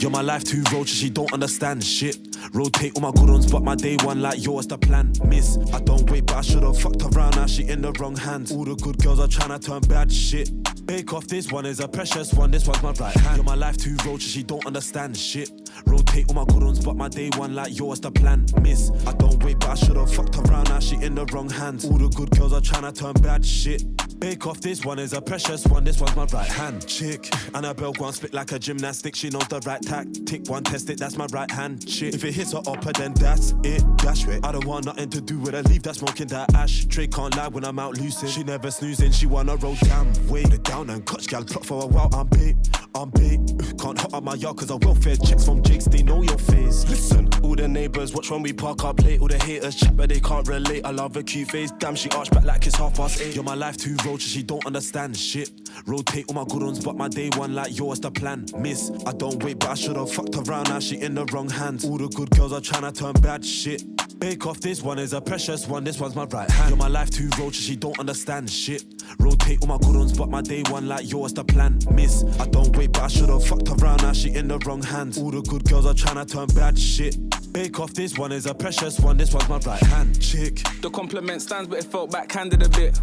You're my life too roaches, she don't understand shit. Rotate all my good ones, but my day one like yours the plan. Miss, I don't wait, but I should've fucked around. Now she in the wrong hands. All the good girls are trying to turn bad shit. Bake off, this one is a precious one. This one's my right hand. You're my life too roaches, she don't understand shit. Rotate all my good ones, but my day one like yours the plan. Miss, I don't wait, but I should've fucked around. Now she in the wrong hands. All the good girls are trying to turn bad shit. Bake off, this one is a precious one. This one's my right hand. Chick, Annabelle go and split like a gymnastic. She knows the right tactic. One test it, that's my right hand. Chick, if it hits her upper, then that's it. Dash it. I don't want nothing to do with her. Leave that smoking that ash. Trey can't lie when I'm out loosing. She never snoozing. She wanna roll down. Way the down and clutch gal plot for a while. I'm bait. I'm bait. Can't hot up my yard cause I welfare checks from Jakes. They know your face.
Listen, all the neighbors watch when we park up late. All the haters chat, but they can't relate. I love her cute face. Damn, she arched back like it's half past eight.
You're my life too roaches, she don't understand shit. Rotate all my good ones, but my day one like yours the plan. Miss, I don't wait, but I should've fucked around. Now she in the wrong hands. All the good girls are trying to turn bad shit. Bake off, this one is a precious one. This one's my right hand. You're my life too roaches, she don't understand shit. Rotate all my good ones, but my day one like yours the plan. Miss, I don't wait, but I should've fucked around. Now she in the wrong hands. All the good girls are trying to turn bad shit. Bake off, this one is a precious one. This one's my right hand. Chick.
The compliment stands, but it felt backhanded a bit.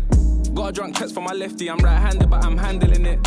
Got a drunk text from my lefty, I'm right handed, but I'm handling it.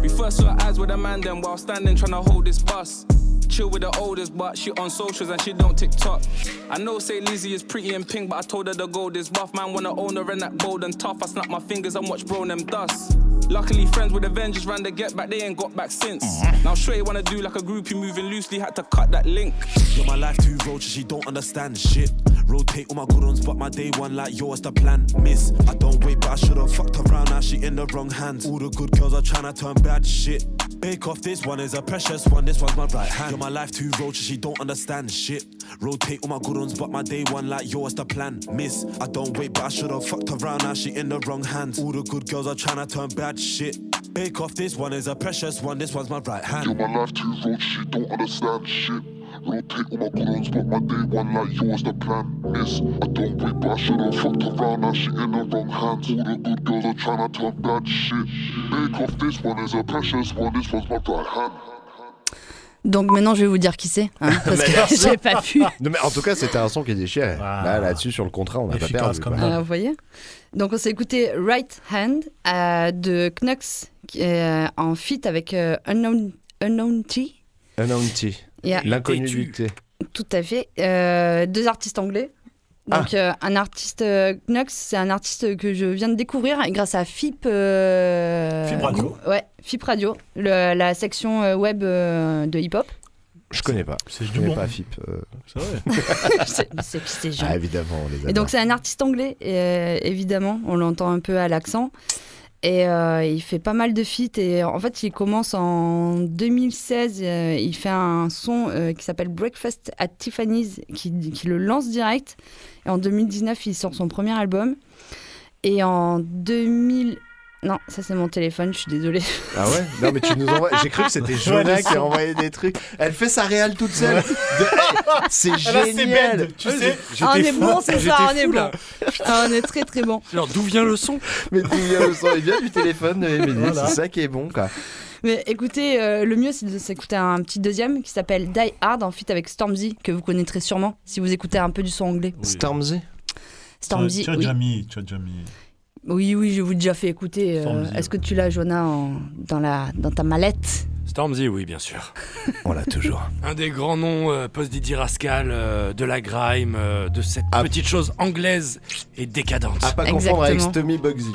We first saw eyes with a man, then while standing trying to hold this bus. Chill with the oldest, but she on socials and she don't TikTok. I know say Lizzie is pretty and pink, but I told her the gold is rough. Man, wanna own her and that bold and tough. I snap my fingers and watch bro them dust. Luckily, friends with Avengers ran the get back, they ain't got back since. Mm-hmm. Now, Shrey wanna do like a groupie moving loosely, had to cut that link.
You're my life too roaches, she don't understand shit. Rotate all my good ones, but my day one like yours the plan. Miss, I don't wait, but I should've fucked around. Now she in the wrong hands. All the good girls are trying to turn bad shit. Bake off, this one is a precious one. This one's my right hand. You're my life too roaches, she don't understand shit. Rotate all my good ones, but my day one like yours the plan. Miss, I don't wait, but I should've fucked around. Now she in the wrong hands. All the good girls are trying to turn bad shit. Bake off, this one is a precious one. This one's my right hand.
You're my life too roach, she don't understand shit. Rotate all my good ones, but my day one like yours the plan. Miss, I don't wait, but I should've fucked around. Now she in the wrong hands. All the good girls are trying to turn bad shit. Bake off, this one is a precious one. This one's my right hand.
Donc maintenant, je vais vous dire qui c'est, hein, [laughs] parce que [laughs] j'ai pas pu.
Non, mais en tout cas, c'était un son qui déchirait. Là, là-dessus, sur le contrat, on n'a pas perdu.
Ah, vous voyez Donc on s'est écouté Right Hand euh, de qui est, euh, en feat avec euh, Unknown, Unknown T.
Unknown T.
Yeah.
L'inconnu du thé.
Tout à fait. Euh, deux artistes anglais. Donc, euh, un artiste euh, Knux, c'est un artiste que je viens de découvrir grâce à FIP. euh,
FIP Radio.
Ouais, FIP Radio, le- la section euh, web euh, de hip-hop.
Je connais pas.
C'est
Je
du
connais
bon.
pas FIP. euh.
C'est vrai. [laughs] [laughs]
c'est.
Ah, évidemment, on les
Et
adore.
donc c'est un artiste anglais, et, euh, évidemment, on l'entend un peu à l'accent. Et euh, il fait pas mal de feats. Et en fait, il commence en 2016. euh, il fait un son euh, qui s'appelle Breakfast at Tiffany's, qui, qui le lance direct. Et en 2019, il sort son premier album. Et en 2000. Non, ça c'est mon téléphone, je suis désolée.
Ah ouais? Non mais tu nous envoies. J'ai cru que c'était Jonah qui a envoyé des trucs. Elle fait sa réal toute seule. De- C'est
Elle a ses
génial.
tu sais.
Ah, on est bon, c'est ça, on est bon. Ah, on est très très bon.
Alors d'où vient le son?
Mais d'où vient le son? Il vient du téléphone de.
Voilà.
C'est ça qui est bon quoi.
Mais écoutez, euh, le mieux c'est de s'écouter un petit deuxième qui s'appelle Die Hard en feat avec Stormzy, que vous connaîtrez sûrement si vous écoutez un peu du son anglais.
Stormzy?
Stormzy,
Tu as
oui.
déjà mis. Tu as déjà mis.
Oui, oui, je vous ai déjà fait écouter. euh, Est-ce que tu l'as, Jonah, en- dans, la, dans ta mallette
Stormzy, oui, bien sûr. [laughs]
On l'a toujours.
Un des grands noms euh, post-Didi Rascal, euh, de la grime, euh, de cette
Ah.
petite chose anglaise et décadente.
À pas confondre avec. Stommy Bugsy.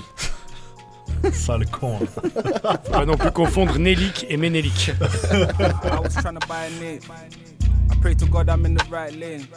[laughs]
Sale con.
Faut pas non plus confondre Nélic et Ménélic. [laughs]
I was trying to buy a nip. I pray to God I'm in the right lane.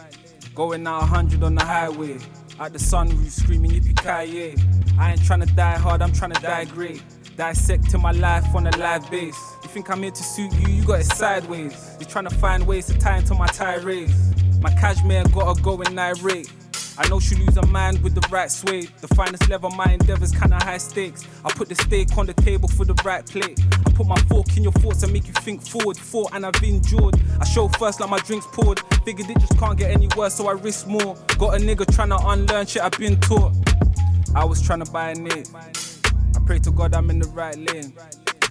Going out 100 on the highway. At the sunroof screaming yippee ki I ain't trying to die hard, I'm trying to die great. Dissecting my life on a live base. You think I'm here to suit you? You got it sideways. You're trying to find ways to tie into my tirades. My cashmere gotta go in irate. I know she lose her mind with the right sway. The finest level, my endeavors kinda high stakes. I put the steak on the table for the right plate. I put my fork in your thoughts and make you think forward. Fought and I've endured. I show first like my drinks poured. Figured it just can't get any worse, so I risk more. Got a nigga tryna unlearn shit I've been taught. I was tryna buy a nip. I pray to God I'm in the right lane.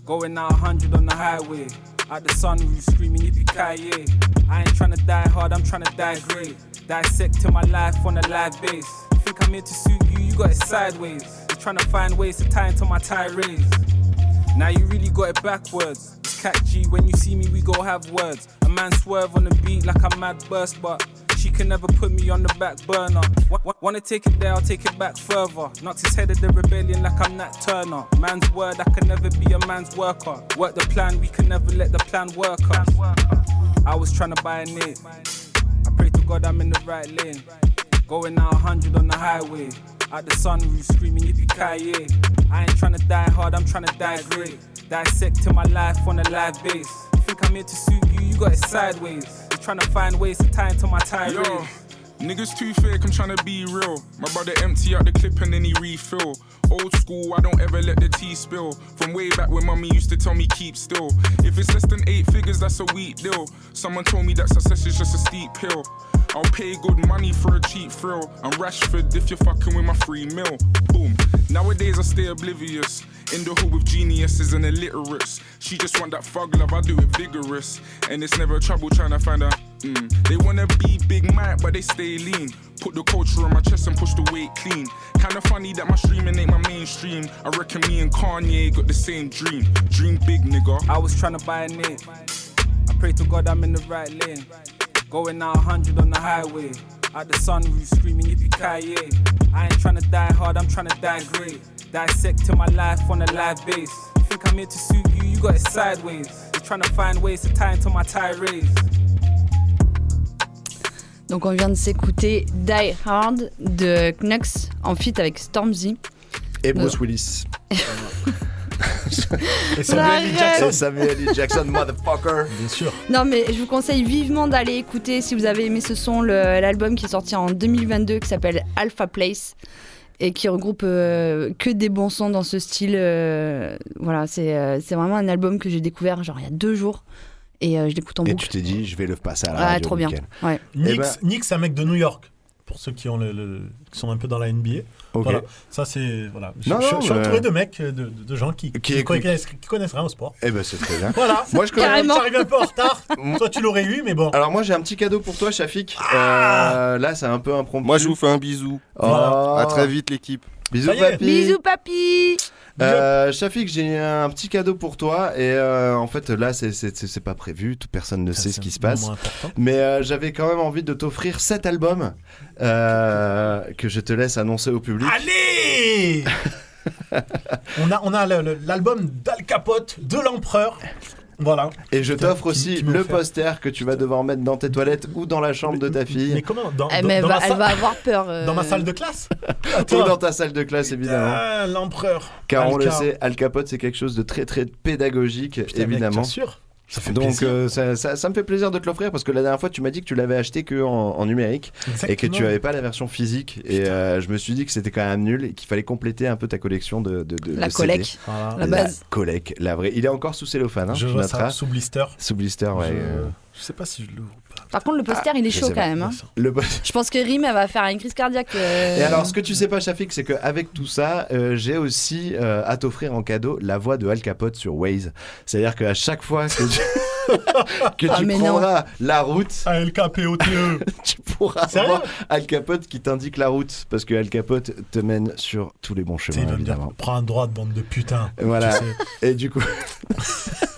Going out 100 on the highway. At the sunroof screaming yippee ki I ain't tryna die hard, I'm tryna die great. Dissecting my life on a live base. You think I'm here to suit you? You got it sideways. You're tryna find ways to tie into my tirades. Now you really got it backwards. It's catchy when you see me, we go have words. A man swerve on the beat like a mad burst, but she can never put me on the back burner. Wa- Wanna take it there, I'll take it back further. Knocks his head at the rebellion like I'm Nat Turner. Man's word, I can never be a man's worker. Work the plan, we can never let the plan work us. I was trying to buy a nip. God I'm in the right lane. Going out 100 on the highway. At the sunroof screaming yippee ki I ain't trying to die hard, I'm trying to die great. Dissecting my life on a live base. You think I'm here to suit you? You got it sideways. You're trying to find ways to tie into my tirade.
Yo, niggas too fake, I'm trying to be real. My brother empty out the clip and then he refill. Old school, I don't ever let the tea spill. From way back when mummy used to tell me keep still. If it's less than eight figures, that's a weak deal. Someone told me that success is just a steep hill. I'll pay good money for a cheap thrill. I'm Rashford if you're fucking with my free meal. Boom. Nowadays I stay oblivious. In the hood with geniuses and illiterates. She just want that fug love, I do it vigorous. And it's never trouble trying to find a. Mm. They wanna be big Mike, but they stay lean. Put the culture on my chest and push the weight clean. Kinda funny that my streaming ain't my mainstream. I reckon me and Kanye got the same dream. Dream big, nigga.
I was trying to buy a nip. I pray to God I'm in the right lane. Going out 100 on the highway. At the sunroof screaming yippee ki I ain't trying to die hard, I'm trying to die great. Dissecting my life on a live base. You think I'm here to suit you? You got it sideways. You're trying to find ways to tie into my tirades.
Donc on vient de s'écouter Die Hard de Knux en feat avec Stormzy.
Et Bruce Willis. [laughs]
Et Samuel L. Jackson.
Et Samuel L. Jackson, motherfucker.
Bien sûr.
Non mais je vous conseille vivement d'aller écouter si vous avez aimé ce son l'album qui est sorti en 2022 qui s'appelle Alpha Place et qui regroupe euh, que des bons sons dans ce style. euh, voilà, c'est euh, c'est vraiment un album que j'ai découvert genre il y a deux jours et euh, je l'écoute en
Et
boucle.
tu t'es dit, je vais le passer à la
Ah,
radio.
trop bien.
nickel.
Ouais.
Eh
Nick,
ben-
Nick, c'est un mec de New York. Pour ceux qui, ont le, le- qui sont un peu dans la NBA.
Ok.
Voilà. Ça, c'est. Voilà. Je,
Non,
je-
non,
je suis entouré de mecs, de, de- de gens qui, qui,
Qui-
connaissent, qui connaissent rien au sport.
Eh ben c'est très bien. [laughs]
Voilà.
Moi je connais.
Carrément. J'arrive un peu en retard. [laughs] Toi, tu l'aurais eu, mais bon.
Alors moi j'ai un petit cadeau pour toi, Shafik. Euh, là c'est un peu impromptu.
Moi, je vous fais un bisou.
Oh.
À très vite, l'équipe.
Bisous, papy.
Bisous, papy
Euh, Shafik, j'ai un petit cadeau pour toi et euh, en fait là c'est- c'est c'est- c'est pas prévu, toute personne ne sait ce qui se passe. Mais euh, j'avais quand même envie de t'offrir cet album euh, que je te laisse annoncer au public.
Allez [laughs] On a, on a l'album d'Al Capote, de l'empereur. Voilà.
Et je t'offre aussi
qui
le
offert.
poster que tu vas devoir mettre dans tes toilettes ou dans la chambre de ta fille.
Mais comment dans,
Eh,
dans-
mais elle
dans
va,
ma
elle
salle-
va avoir peur. euh.
Dans ma salle de classe [laughs]
Ou dans ta salle de classe évidemment.
Ah, l'empereur.
Car on le sait, Al Capote c'est quelque chose de très très pédagogique
Putain, mec,
évidemment.
bien sûr. Ça fait
Donc
plaisir.
euh, ça, ça- ça me fait plaisir de te l'offrir parce que la dernière fois tu m'as dit que tu l'avais acheté que en, en numérique et que tu avais pas la version physique et euh, je me suis dit que c'était quand même nul et qu'il fallait compléter un peu ta collection de, de, de
La
de. CD.
Voilà.
La base.
collect, la vraie. Il est encore sous cellophane, hein,
Je
tu
vois ça sous blister.
Sous blister, ouais.
Je-
euh,
Je sais pas si je l'ouvre.
Par contre, le poster, il est
je
chaud quand
pas.
même. hein.
Le
Je pense que Rim, elle va faire une crise cardiaque. euh.
Et alors, ce que tu sais pas, Shafik, c'est qu'avec tout ça, euh, j'ai aussi euh, à t'offrir en cadeau la voix de Al Capote sur Waze. C'est-à-dire qu'à chaque fois que tu, [laughs] que
Ah,
tu
mais non.
prendras la route,
A-L-K-P-O-T-E. [laughs]
tu pourras
Sérieux
avoir Al Capote qui t'indique la route. Parce que Al Capote te mène sur tous les bons chemins,
me dire,
évidemment.
prends un droit de bande de putain.
Voilà.
Tu sais.
Et du coup, [laughs]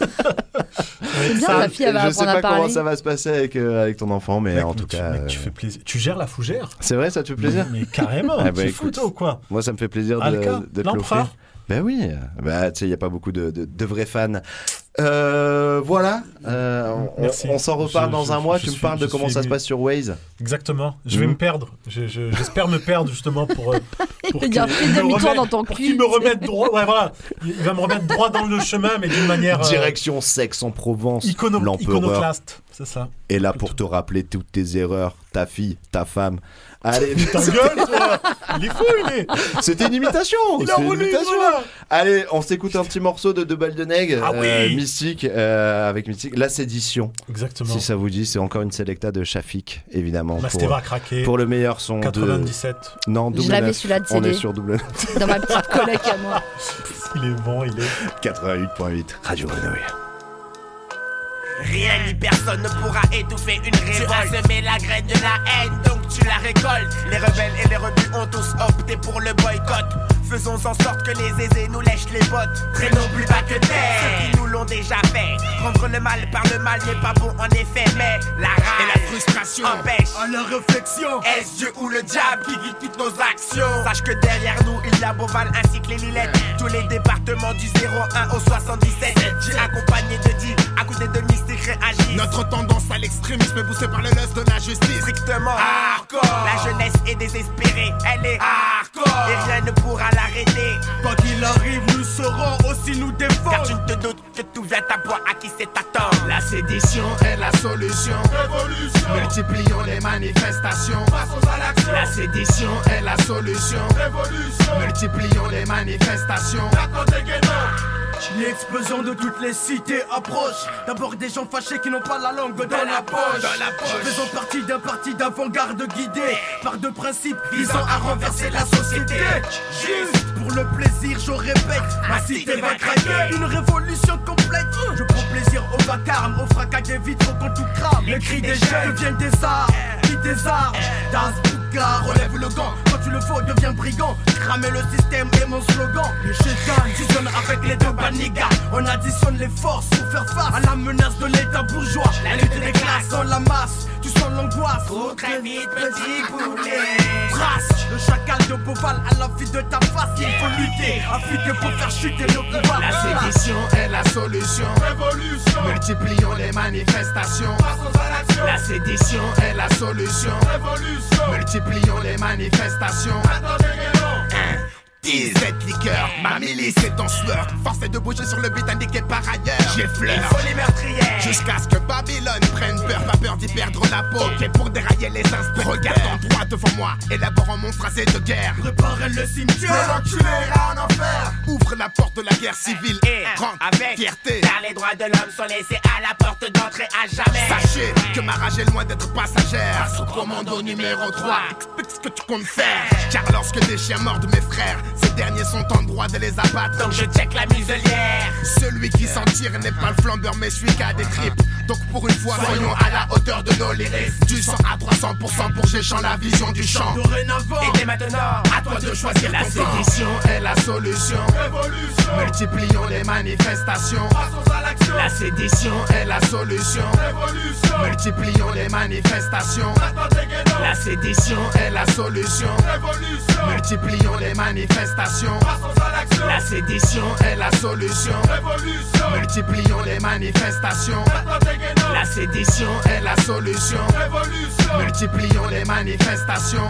C'est bien, ta fille, elle va
je sais pas comment ça va se passer avec, euh, avec ton enfant, mais
Mec,
en
mais
tout
tu-
cas.
mec, tu
euh,
fais plaisir. Tu gères la fougère
C'est vrai, ça te fait plaisir
Mais carrément, [laughs]
Ah bah
tu fous
écoute,
toi ou quoi
Moi, ça me fait plaisir de,
Alka,
de te
l'empereur.
l'offrir. Ben oui, bah, tu sais, il n'y a pas beaucoup de, de- de vrais fans. Euh, voilà, euh, on,
Merci.
on s'en reparle
Je-
dans
je-
un mois.
je
tu me parles de comment
suis
ça se passe sur Waze.
Exactement. Je vais
Mhm.
me perdre. Je- je- J'espère me perdre justement pour. [laughs] pour qu'il me
demi-tour
remette-
dans ton
pour
cul.
qu'il me remette droit. Ouais, voilà. Il va me remettre droit dans le chemin, mais d'une manière. euh,
Direction sexe en Provence.
icono-
L'empereur
iconoclaste. C'est ça.
est là pour te rappeler toutes tes erreurs, ta fille, ta femme. Allez, [laughs]
Ta gueule, toi Il est fou, il est
C'était une imitation.
Il a
c'était une
voulu,
imitation. Allez, on s'écoute un petit morceau de De Baldeneg,
Ah
euh,
oui.
Mystique, euh, avec Mystique, la sédition.
Exactement.
Si ça vous dit, c'est encore une sélecta de Shafik, évidemment.
Masté
pour,
va craquer.
pour le meilleur son
97.
de. Non, double
l'avais
neuf.
celui-là de
On
CD.
est sur double.
Dans ma petite collègue à moi.
Il est bon, il est.
88.8, Radio Grenouille.
Rien ni personne ne pourra étouffer une révolte. Tu as semé la graine de la haine, donc tu la récoltes. Les rebelles et les rebus ont tous opté pour le boycott. Faisons en sorte que les aisés nous lèchent les bottes. Traînons plus bas que terre. Ceux qui nous l'ont déjà fait. Prendre le mal par le mal n'est pas bon en effet, mais la rage et la frustration empêchent à leur réflexion. Est-ce Dieu ou le diable qui guide toutes nos actions? Sache que derrière nous, il y a Beauval ainsi que les Lilettes. Tous les départements du 01 au 77. J'ai accompagné de 10 à côté de
Notre tendance à l'extrémisme est poussée par le lust de la justice.
Strictement hardcore. La jeunesse est désespérée, elle est hardcore. Et rien ne pourra l'arrêter.
Quoi qu'il arrive, nous saurons aussi nous défendre.
Car tu ne te doutes que tout vient à bois à qui c'est attendre.
La sédition est la solution. Révolution. Multiplions les manifestations. Passons à l'action. La sédition est la solution. Révolution. Multiplions les manifestations.
L'explosion de toutes les cités approche. D'abord des gens fâchés qui n'ont pas la langue dans, la poche.
Dans la poche.
Faisons partie d'un parti d'avant-garde guidé par deux principes visant à renverser la société. Juste pour le plaisir, je répète, ma cité va craquer. Une révolution complète. Je prends plaisir au vacarme, au fracas des vitres quand tout crame. Les cris des jeunes deviennent des arts, puis des armes. Das Relève le gant. Quand tu le faut, deviens brigand. Cramer le système est mon slogan. Les chétans fusionnent avec les deux banigas. On additionne les forces pour faire face à la menace de l'état bourgeois. La lutte des classes dans la masse, tu sens l'angoisse. Trop très vite, petit poulet. Trace le chacal de Beauval à la vie de ta face. Il faut lutter, affûter pour faire chuter le pouvoir.
La sédition est la solution. Révolution. Multiplions les manifestations. La sédition est la solution. Révolution. Multiplions les manifestations. Cette liqueur, ma milice est en sueur. Force est de bouger sur le but indiqué par ailleurs. J'effleure.
Les meurtrières.
Jusqu'à ce que Babylone prenne peur, pas peur d'y perdre la peau. Et pour dérailler les instants, regarde en droit devant moi, élaborant mon phrasé de guerre.
Préparez le cimetière.
l'enculé ira en enfer. Ouvre la porte de la guerre civile
Et
rentre
avec
fierté.
car les droits de l'homme sont laissés à la porte d'entrée à jamais.
Sachez que ma rage est loin d'être passagère. Sous commando numéro 3, explique ce que tu comptes faire. Car lorsque des chiens mordent mes frères, ces derniers sont en droit de les abattre.
Donc je check la muselière.
Celui qui s'en tire n'est pas le flambeur, mais celui qui a des tripes. Donc pour une fois, soyons à la hauteur de nos lyrics. Du 100 à 300% pour Géchant la vision.
du champ. Dorénavant, et dès maintenant, à toi de choisir la sédition est la solution. Révolution. Multiplions les manifestations. La sédition est la solution. Révolution. Multiplions les manifestations. La sédition est la solution. Révolution. Multiplions les manifestations. La sédition est la solution. Révolution. Multiplions les manifestations. La sédition est la solution. Révolution. Multiplions les manifestations.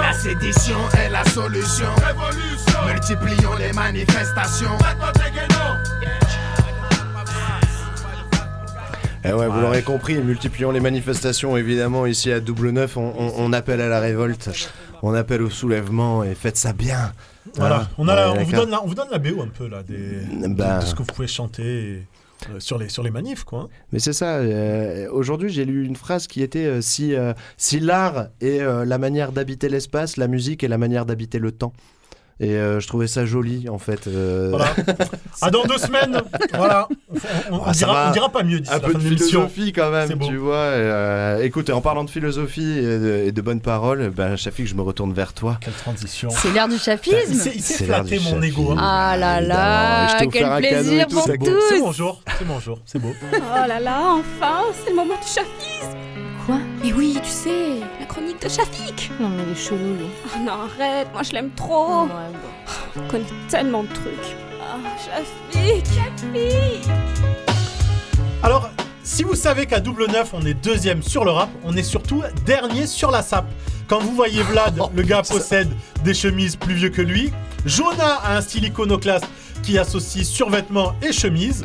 La sédition est la solution. Révolution. Multiplions les manifestations.
Eh ouais, vous l'aurez compris, multiplions les manifestations, évidemment, ici à Double Neuf, on, on- on appelle à la révolte, on appelle au soulèvement et faites ça bien.
Voilà,
Hein
on, a la-
Ouais,
on, vous donne la, on vous donne la BO un peu là, des,
Bah.
de, de ce que vous pouvez chanter euh, sur, les, sur les manifs. Quoi. hein.
Mais c'est ça, euh, aujourd'hui j'ai lu une phrase qui était euh, si, si l'art est la manière d'habiter l'espace, la musique est la manière d'habiter le temps. Et euh, je trouvais ça joli en fait. euh.
Voilà. [laughs] Ah, dans deux semaines, voilà. On, on-
Ah,
dira, on dira pas mieux d'ici
Un
la
peu
fin
de philosophie quand
C'est
même, tu vois. euh, écoute, en parlant de philosophie et de, et de bonnes paroles, ben, Shafik, je me retourne vers toi.
Quelle transition.
C'est l'ère du chafisme.
Il s'est- il s'est
C'est l'ère
flatté
du
mon ego. hein.
Ah là là,
je
quel plaisir pour
c'est
tous.
C'est mon jour, c'est mon jour, c'est beau.
Oh là là, enfin, c'est le moment du chafisme Quoi Mais oui, tu sais, la chronique de Shafik
Non, mais il est chelou, lui.
Oh non, arrête, moi je l'aime trop On connaît tellement de trucs. Ah, Shafik, Shafik
Alors, si vous savez qu'à double neuf, on est deuxième sur le rap, on est surtout dernier sur la sape. Quand vous voyez Vlad, le gars possède des chemises plus vieux que lui. Jonah a un style iconoclaste qui associe survêtements et chemise.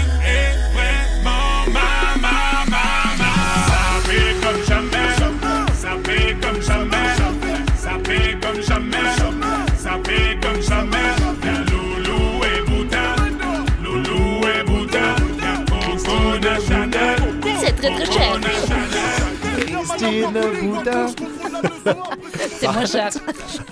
Bouddha.
C'est moins cher.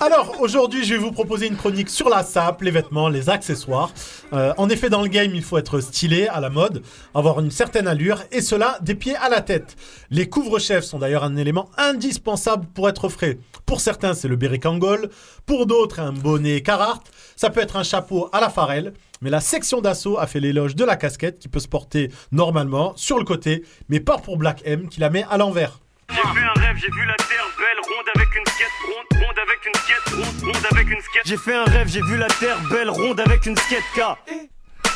Alors aujourd'hui, je vais vous proposer une chronique sur la sape, les vêtements, les accessoires. Euh, en effet, dans le game, il faut être stylé, à la mode, avoir une certaine allure, et cela des pieds à la tête. Les couvre-chefs sont d'ailleurs un élément indispensable pour être frais. Pour certains, c'est le béret Kangol, pour d'autres, un bonnet Carhartt. Ça peut être un chapeau à la Pharrell. Mais la section d'assaut a fait l'éloge de la casquette qui peut se porter normalement sur le côté, mais pas pour Black M qui la met à l'envers.
J'ai vu un rêve, j'ai vu la terre belle, ronde avec une skate, ronde, ronde avec une skate, ronde, ronde avec une skate. J'ai fait un rêve, j'ai vu la terre belle, ronde avec une skate K.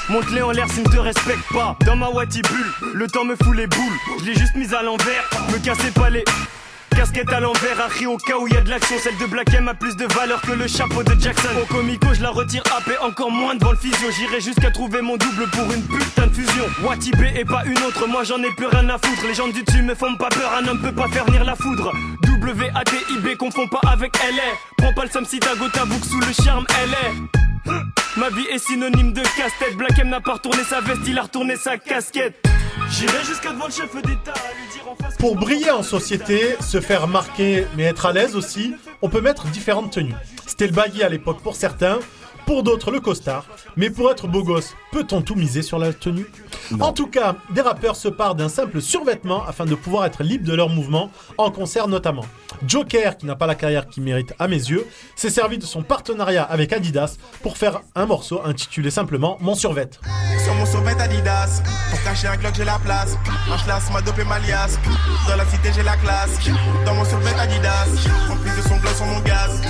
Monte-les en l'air s'ils ne te respectent pas. Dans ma Wati bulle, le temps me fout les boules. Je l'ai juste mise à l'envers, me cassez pas les. Casquette à l'envers, Harry au cas où y a de l'action. Celle de Black M a plus de valeur que le chapeau de Jackson. Au comico, je la retire AP encore moins devant le physio. J'irai jusqu'à trouver mon double pour une putain de fusion. Wati B et pas une autre, moi j'en ai plus rien à foutre. Les gens du dessus me font pas peur, un homme peut pas faire venir la foudre. W-A-T-I-B, confond pas avec LA. Prends pas le somme si ta go ta boucle sous le charme, LA. Ma vie est synonyme de casse-tête. Black M n'a pas retourné sa veste, il a retourné sa casquette. J'irai jusqu'à devant le chef d'État à lui dire en face.
Pour briller en société, se faire remarquer, mais être à l'aise aussi, on peut mettre différentes tenues. C'était le baggy à l'époque pour certains, pour d'autres le costard. Mais pour être beau gosse, peut-on tout miser sur la tenue? En tout cas, des rappeurs se partent d'un simple survêtement afin de pouvoir être libres de leurs mouvements, en concert notamment. Joker, qui n'a pas la carrière qu'il mérite à mes yeux, s'est servi de son partenariat avec Adidas pour faire un morceau intitulé simplement Mon survêt.
Sur mon survêt Adidas, pour cacher un Glock j'ai la place. Un schlass m'a dopé ma liasse. Dans la cité j'ai la classe. Dans mon survêt Adidas, en plus de son gloss sur mon gaz.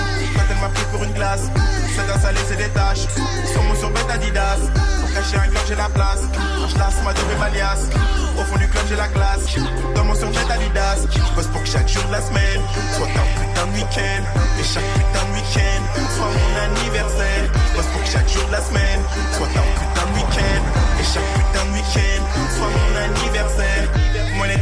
Elle m'a pour une glace. C'est un salé, c'est des tâches. Sur mon Adidas. Pour cacher un globe, j'ai la place. Un schlass m'a donné Valias. Au fond du club, j'ai la classe. Dans mon survêt Adidas. Je bosse pour que chaque jour de la semaine soit un putain de week-end. Et chaque putain de week-end soit mon anniversaire. Je bosse pour que chaque jour de la semaine soit un putain de week-end. Et chaque putain de week-end soit mon anniversaire.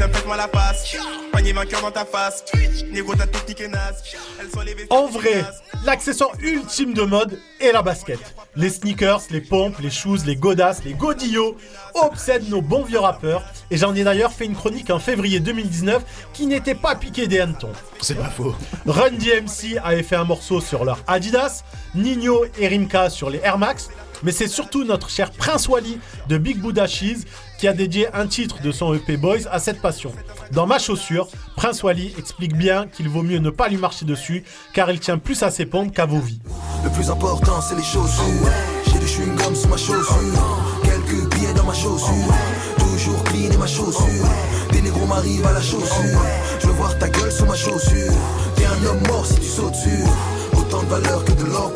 Monnaie, faites-moi la passe. Panier vainqueur dans ta face. Négro, ta technique est naze. Elle soit les
En vrai, l'accessoire ultime de mode est la basket. Les sneakers, les pompes, les shoes, les godasses, les godillots obsèdent nos bons vieux rappeurs. Et j'en ai d'ailleurs fait une chronique en février 2019 qui n'était pas piquée des hannetons.
C'est pas faux.
Run DMC avait fait un morceau sur leur Adidas, Nino et Rimka sur les Air Max, mais c'est surtout notre cher Prince Wally de Big Buddha Cheese qui a dédié un titre de son EP Boys à cette passion. Dans Ma chaussure, Prince Wally explique bien qu'il vaut mieux ne pas lui marcher dessus car il tient plus à ses pompes qu'à vos vies.
Le plus important, c'est les chaussures. J'ai du chewing-gum sous ma chaussure. Quelques billets dans ma chaussure. Toujours clean et ma chaussure. Des négros m'arrivent à la chaussure. Je veux voir ta gueule sous ma chaussure. T'es un homme mort si tu sautes sur. Autant de valeur que de l'or.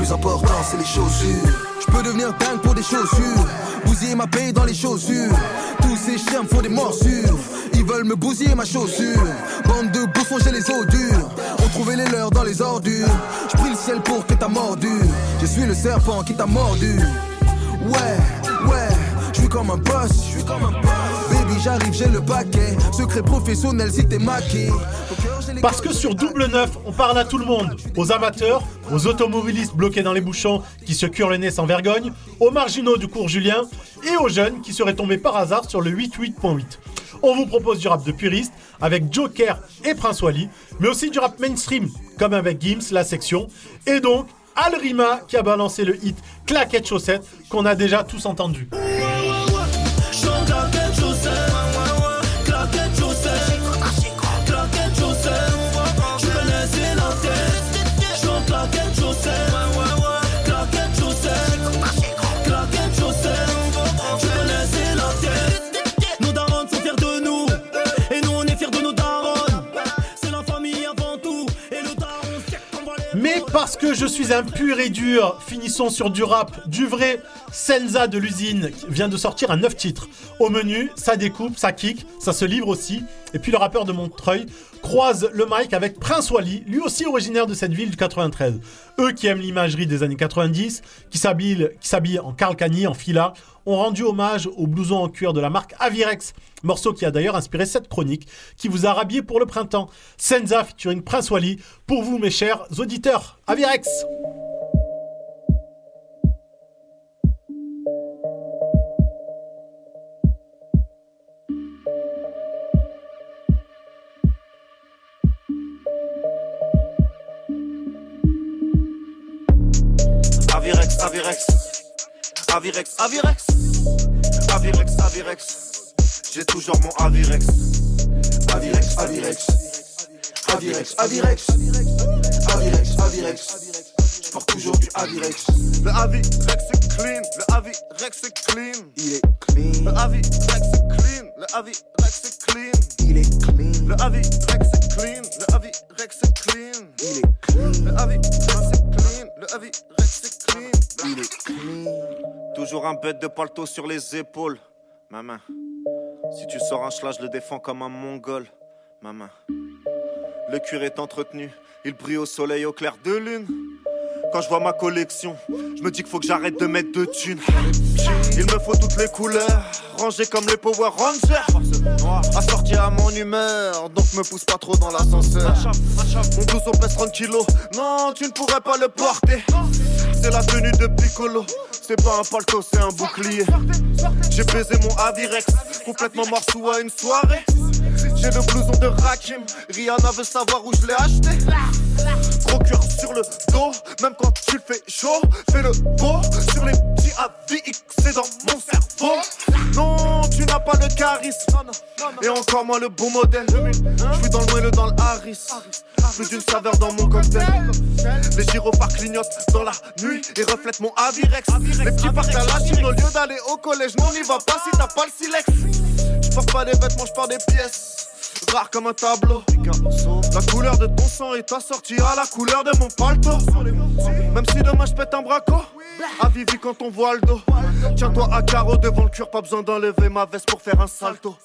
Le plus important, c'est les chaussures. Je peux devenir dingue pour des chaussures. Bousiller ma paye dans les chaussures. Tous ces chiens font des morsures. Ils veulent me bousiller ma chaussure. Bande de bouffons, j'ai les os durs. On trouvait les leurs dans les ordures. Je prie le ciel pour que t'as mordu. Je suis le serpent qui t'a mordu. Ouais, ouais, je suis comme un boss. Je suis comme un boss. Baby, j'arrive, j'ai le paquet. Secret professionnel si t'es maqué.
Parce que sur Double 9, on parle à tout le monde. Aux amateurs, aux automobilistes bloqués dans les bouchons qui se curent le nez sans vergogne, aux marginaux du cours Julien et aux jeunes qui seraient tombés par hasard sur le 88.8. On vous propose du rap de puriste avec Joker et Prince Wally, mais aussi du rap mainstream comme avec Gims, la section, et donc Al Rima qui a balancé le hit Claquette Chaussette qu'on a déjà tous entendu. Parce que je suis un pur et dur, finissons sur du rap, du vrai. Senza de l'usine vient de sortir un 9 titres. Au menu, ça découpe, ça kick, ça se livre aussi. Et puis le rappeur de Montreuil croise le mic avec Prince Wally, lui aussi originaire de cette ville du 93. Eux qui aiment l'imagerie des années 90, qui s'habillent qui en Carl Cagny, en fila, ont rendu hommage au blouson en cuir de la marque Avirex, morceau qui a d'ailleurs inspiré cette chronique, qui vous a rhabillé pour le printemps. Senza featuring Prince Wally, pour vous mes chers auditeurs. Avirex
Avirex, Avirex. Avirex, Avirex. Avirex, Avirex. J'ai toujours mon Avirex. Avirex, Avirex. Avirex, Avirex. Avirex, Avirex. Je porte toujours du Avirex. Le Avirex c'est clean. Le Avirex c'est clean. Il est clean. Le Avirex c'est clean. Le Avirex c'est clean. Il est clean. Le Avirex c'est clean. Le Avirex c'est clean. Il est clean. Le Avirex c'est clean. Le est clean. Toujours un bête de palto sur les épaules. Ma main. Si tu sors un schla, je le défends comme un mongol. Ma main. Le cuir est entretenu. Il brille au soleil au clair de lune. Quand je vois ma collection, je me dis qu'il faut que j'arrête de mettre de thunes. Il me faut toutes les couleurs, rangées comme les Power Rangers. Assorti à mon humeur, donc me pousse pas trop dans l'ascenseur. Mon blouson pèse 30 kilos, non, tu ne pourrais pas le porter. C'est la tenue de Piccolo, c'est pas un palto, c'est un bouclier. J'ai baisé mon Avirex, complètement morceau à une soirée. J'ai le blouson de Rakim, Rihanna veut savoir où je l'ai acheté. Gros cœur sur le dos, même quand tu le fais chaud, fais le beau sur les petits AVX, c'est dans mon cerveau. Non, tu n'as pas le charisme, et encore moins le bon modèle. Je suis dans le moelle, dans le Harris, plus d'une saveur dans mon cocktail. Les gyrophares clignotent dans la nuit et reflètent mon Avirex. Les petits partent à la Chine au lieu d'aller au collège, non, n'y va pas si t'as pas le silex. Je porte pas des vêtements, je porte des pièces. Rare comme un tableau. La couleur de ton sang est assortie à la couleur de mon palto. Même si demain je pète un braco, à Vivi quand on voit le dos. Tiens-toi à carreau devant le cure, pas besoin d'enlever ma veste pour faire un salto.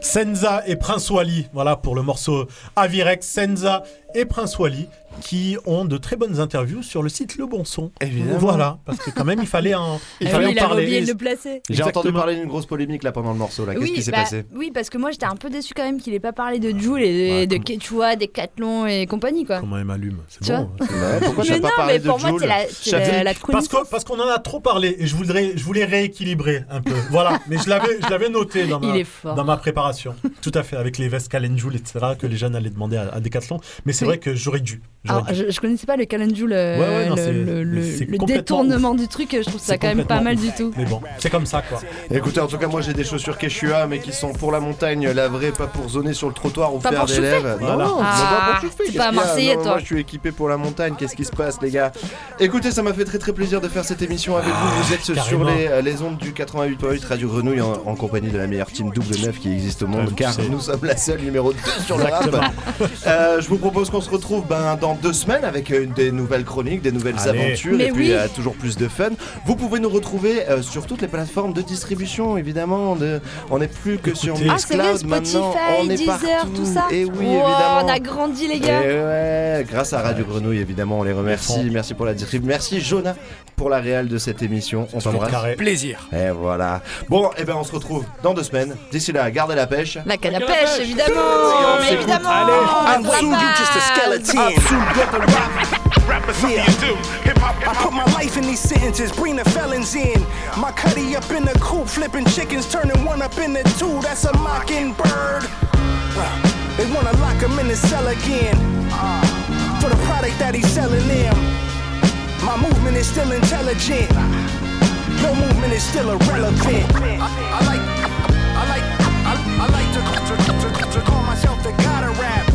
Senza et Prince Wally, voilà pour le morceau Avirex, Senza et Prince Wally qui ont de très bonnes interviews sur le site Le Bon Son.
Évidemment.
Voilà, parce que quand même il fallait en, [laughs] il
Ah
fallait
oui,
en parler.
le placer.
J'ai entendu parler d'une grosse polémique là pendant le morceau là. Qu'est-ce
oui,
qui s'est
bah,
passé?
oui, parce que moi j'étais un peu déçu quand même qu'il ait pas parlé de Joule et de, de Quechua, Decathlon et compagnie quoi.
Comment elle m'allume C'est
Tu [laughs]
bon.
Ouais, pourquoi tu
Mais
pas
non,
parlé
mais
de
pour moi, c'est la- la, la
parce que parce qu'on en a trop parlé et je voudrais je voulais rééquilibrer un peu. Voilà, mais je l'avais je l'avais noté dans [laughs] ma dans ma préparation. Tout à fait avec les vestes Calenjoul etc que les jeunes allaient demander à, Decathlon. Mais c'est vrai que j'aurais dû.
Alors, je, je connaissais pas le Calenjoul, euh,
Ouais, ouais, non,
le, le- le- détournement du truc, je trouve ça quand même pas mal
ouf.
du tout.
Mais bon, c'est comme ça quoi.
Écoutez, en tout cas, moi j'ai des chaussures Quechua, mais qui sont pour la montagne, la vraie, pas pour zoner sur le trottoir ou
Pas
faire des lèvres.
Voilà.
Non, non,
Ah,
c'est pas pour
pas Marseillais,
Non,
toi.
Moi je suis équipé pour la montagne, qu'est-ce qui se passe, les gars? Écoutez, ça m'a fait très très plaisir de faire cette émission avec vous. Vous êtes sur
carrément.
les, les ondes du 88.8 Radio Grenouille en, en compagnie de la meilleure team double neuf qui existe au monde,
Ouais,
car nous sommes la seule numéro 2 sur le rap. Euh, je vous propose qu'on se retrouve ben, dans deux semaines avec euh, des nouvelles chroniques, des nouvelles
Allez.
aventures
Mais
et puis
oui.
euh, toujours plus de fun. Vous pouvez nous retrouver euh, sur toutes les plateformes de distribution, évidemment. De... On n'est plus que sur
Écoutez.
Ah, c'est vrai,
Mixcloud maintenant.
Spotify,
On est
Deezer,
partout.
tout ça.
Et oui,
Wow,
évidemment.
On a grandi, les
Et
gars.
ouais, grâce à Radio Grenouille, évidemment, on les remercie. Merci pour la distrib. Merci Jonah pour la réal de cette émission. On t'embrasse.
Carré.
Plaisir.
Et voilà. Bon, et ben on se retrouve dans deux semaines. D'ici là, gardez la pêche.
La canne à pêche, évidemment. Mais évidemment.
I'm
Voilà.
soon you just a skeleton. Yeah. I put my life in these sentences, bring the felons in. My cutty up in the coop, flipping chickens, turning one up into two. That's a mockingbird. Uh, they wanna lock him in the cell again. Uh, for the product that he's selling them. My movement is still intelligent. Your movement is still irrelevant. I, I like, I like, I, I like to, to, to, to call myself the god of rap.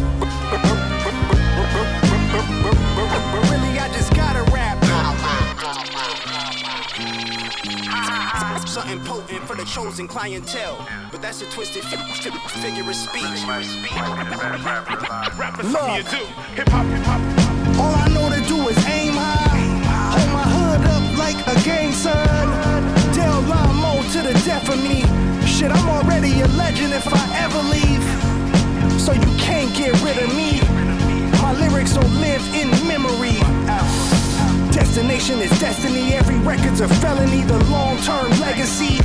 Something potent for the chosen clientele. But that's a twisted fi- fi- figure of speech. Look, all I know to do is aim high. Hold my hood up like a gang sign. Del Lamo to the death of me. Shit, I'm already a legend if I ever leave. So you can't get rid of me. My lyrics will live in memory. Destination is destiny. Every record's a felony. The long term legacy.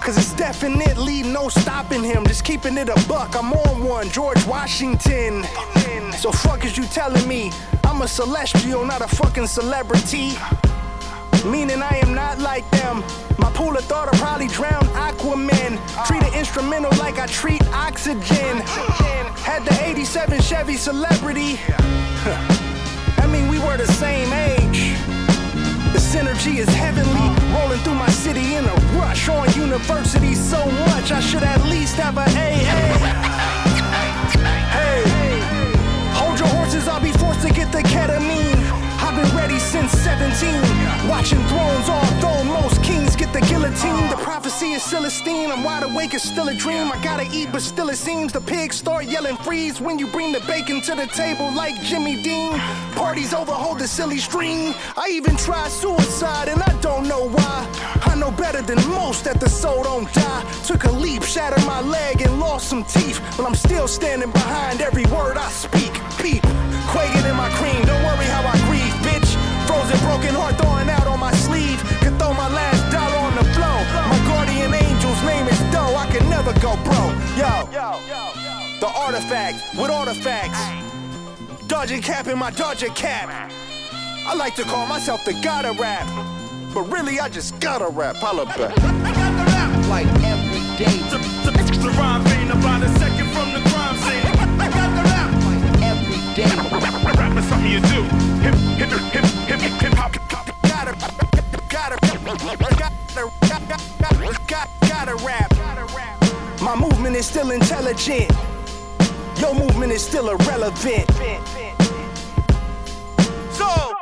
Cause it's definitely no stopping him. Just keeping it a buck. I'm on one. George Washington. So fuck is you telling me? I'm a celestial, not a fucking celebrity. Meaning I am not like them. My pool of thought will probably drown Aquaman. Treat an instrumental like I treat oxygen. Had the 87 Chevy celebrity. [laughs] I mean, we were the same age. The synergy is heavenly. Rolling through my city in a rush on university so much. I should at least have a AA. Hey, hold your horses, I'll be forced to get the ketamine. Been ready since 17. Watching thrones, although most kings get the guillotine. The prophecy is. I'm wide awake, it's still a dream. I gotta eat, but still it seems the pigs start yelling freeze when you bring the bacon to the table like Jimmy Dean. Parties over, hold the silly string. I even tried suicide and I don't know why. I know better than most that the soul don't die. Took a leap, shattered my leg, and lost some teeth. But I'm still standing behind every word I speak. Peep, quaking in my cream. Don't worry broken heart throwing out on my sleeve. Could throw my last dollar on the floor. My guardian angel's name is Doe. I can never go broke. Yo, the artifact with artifacts. Dodging cap in my Dodger cap. I like to call myself the god of rap. But really, I just gotta rap. Holla back. Like every day.
The, the, the rhyme vein about a second from the crime scene. I got the rap.
Like every day.
Rap is something you do. Hip, hip, hip,
my movement is still intelligent. Your movement is still irrelevant. So.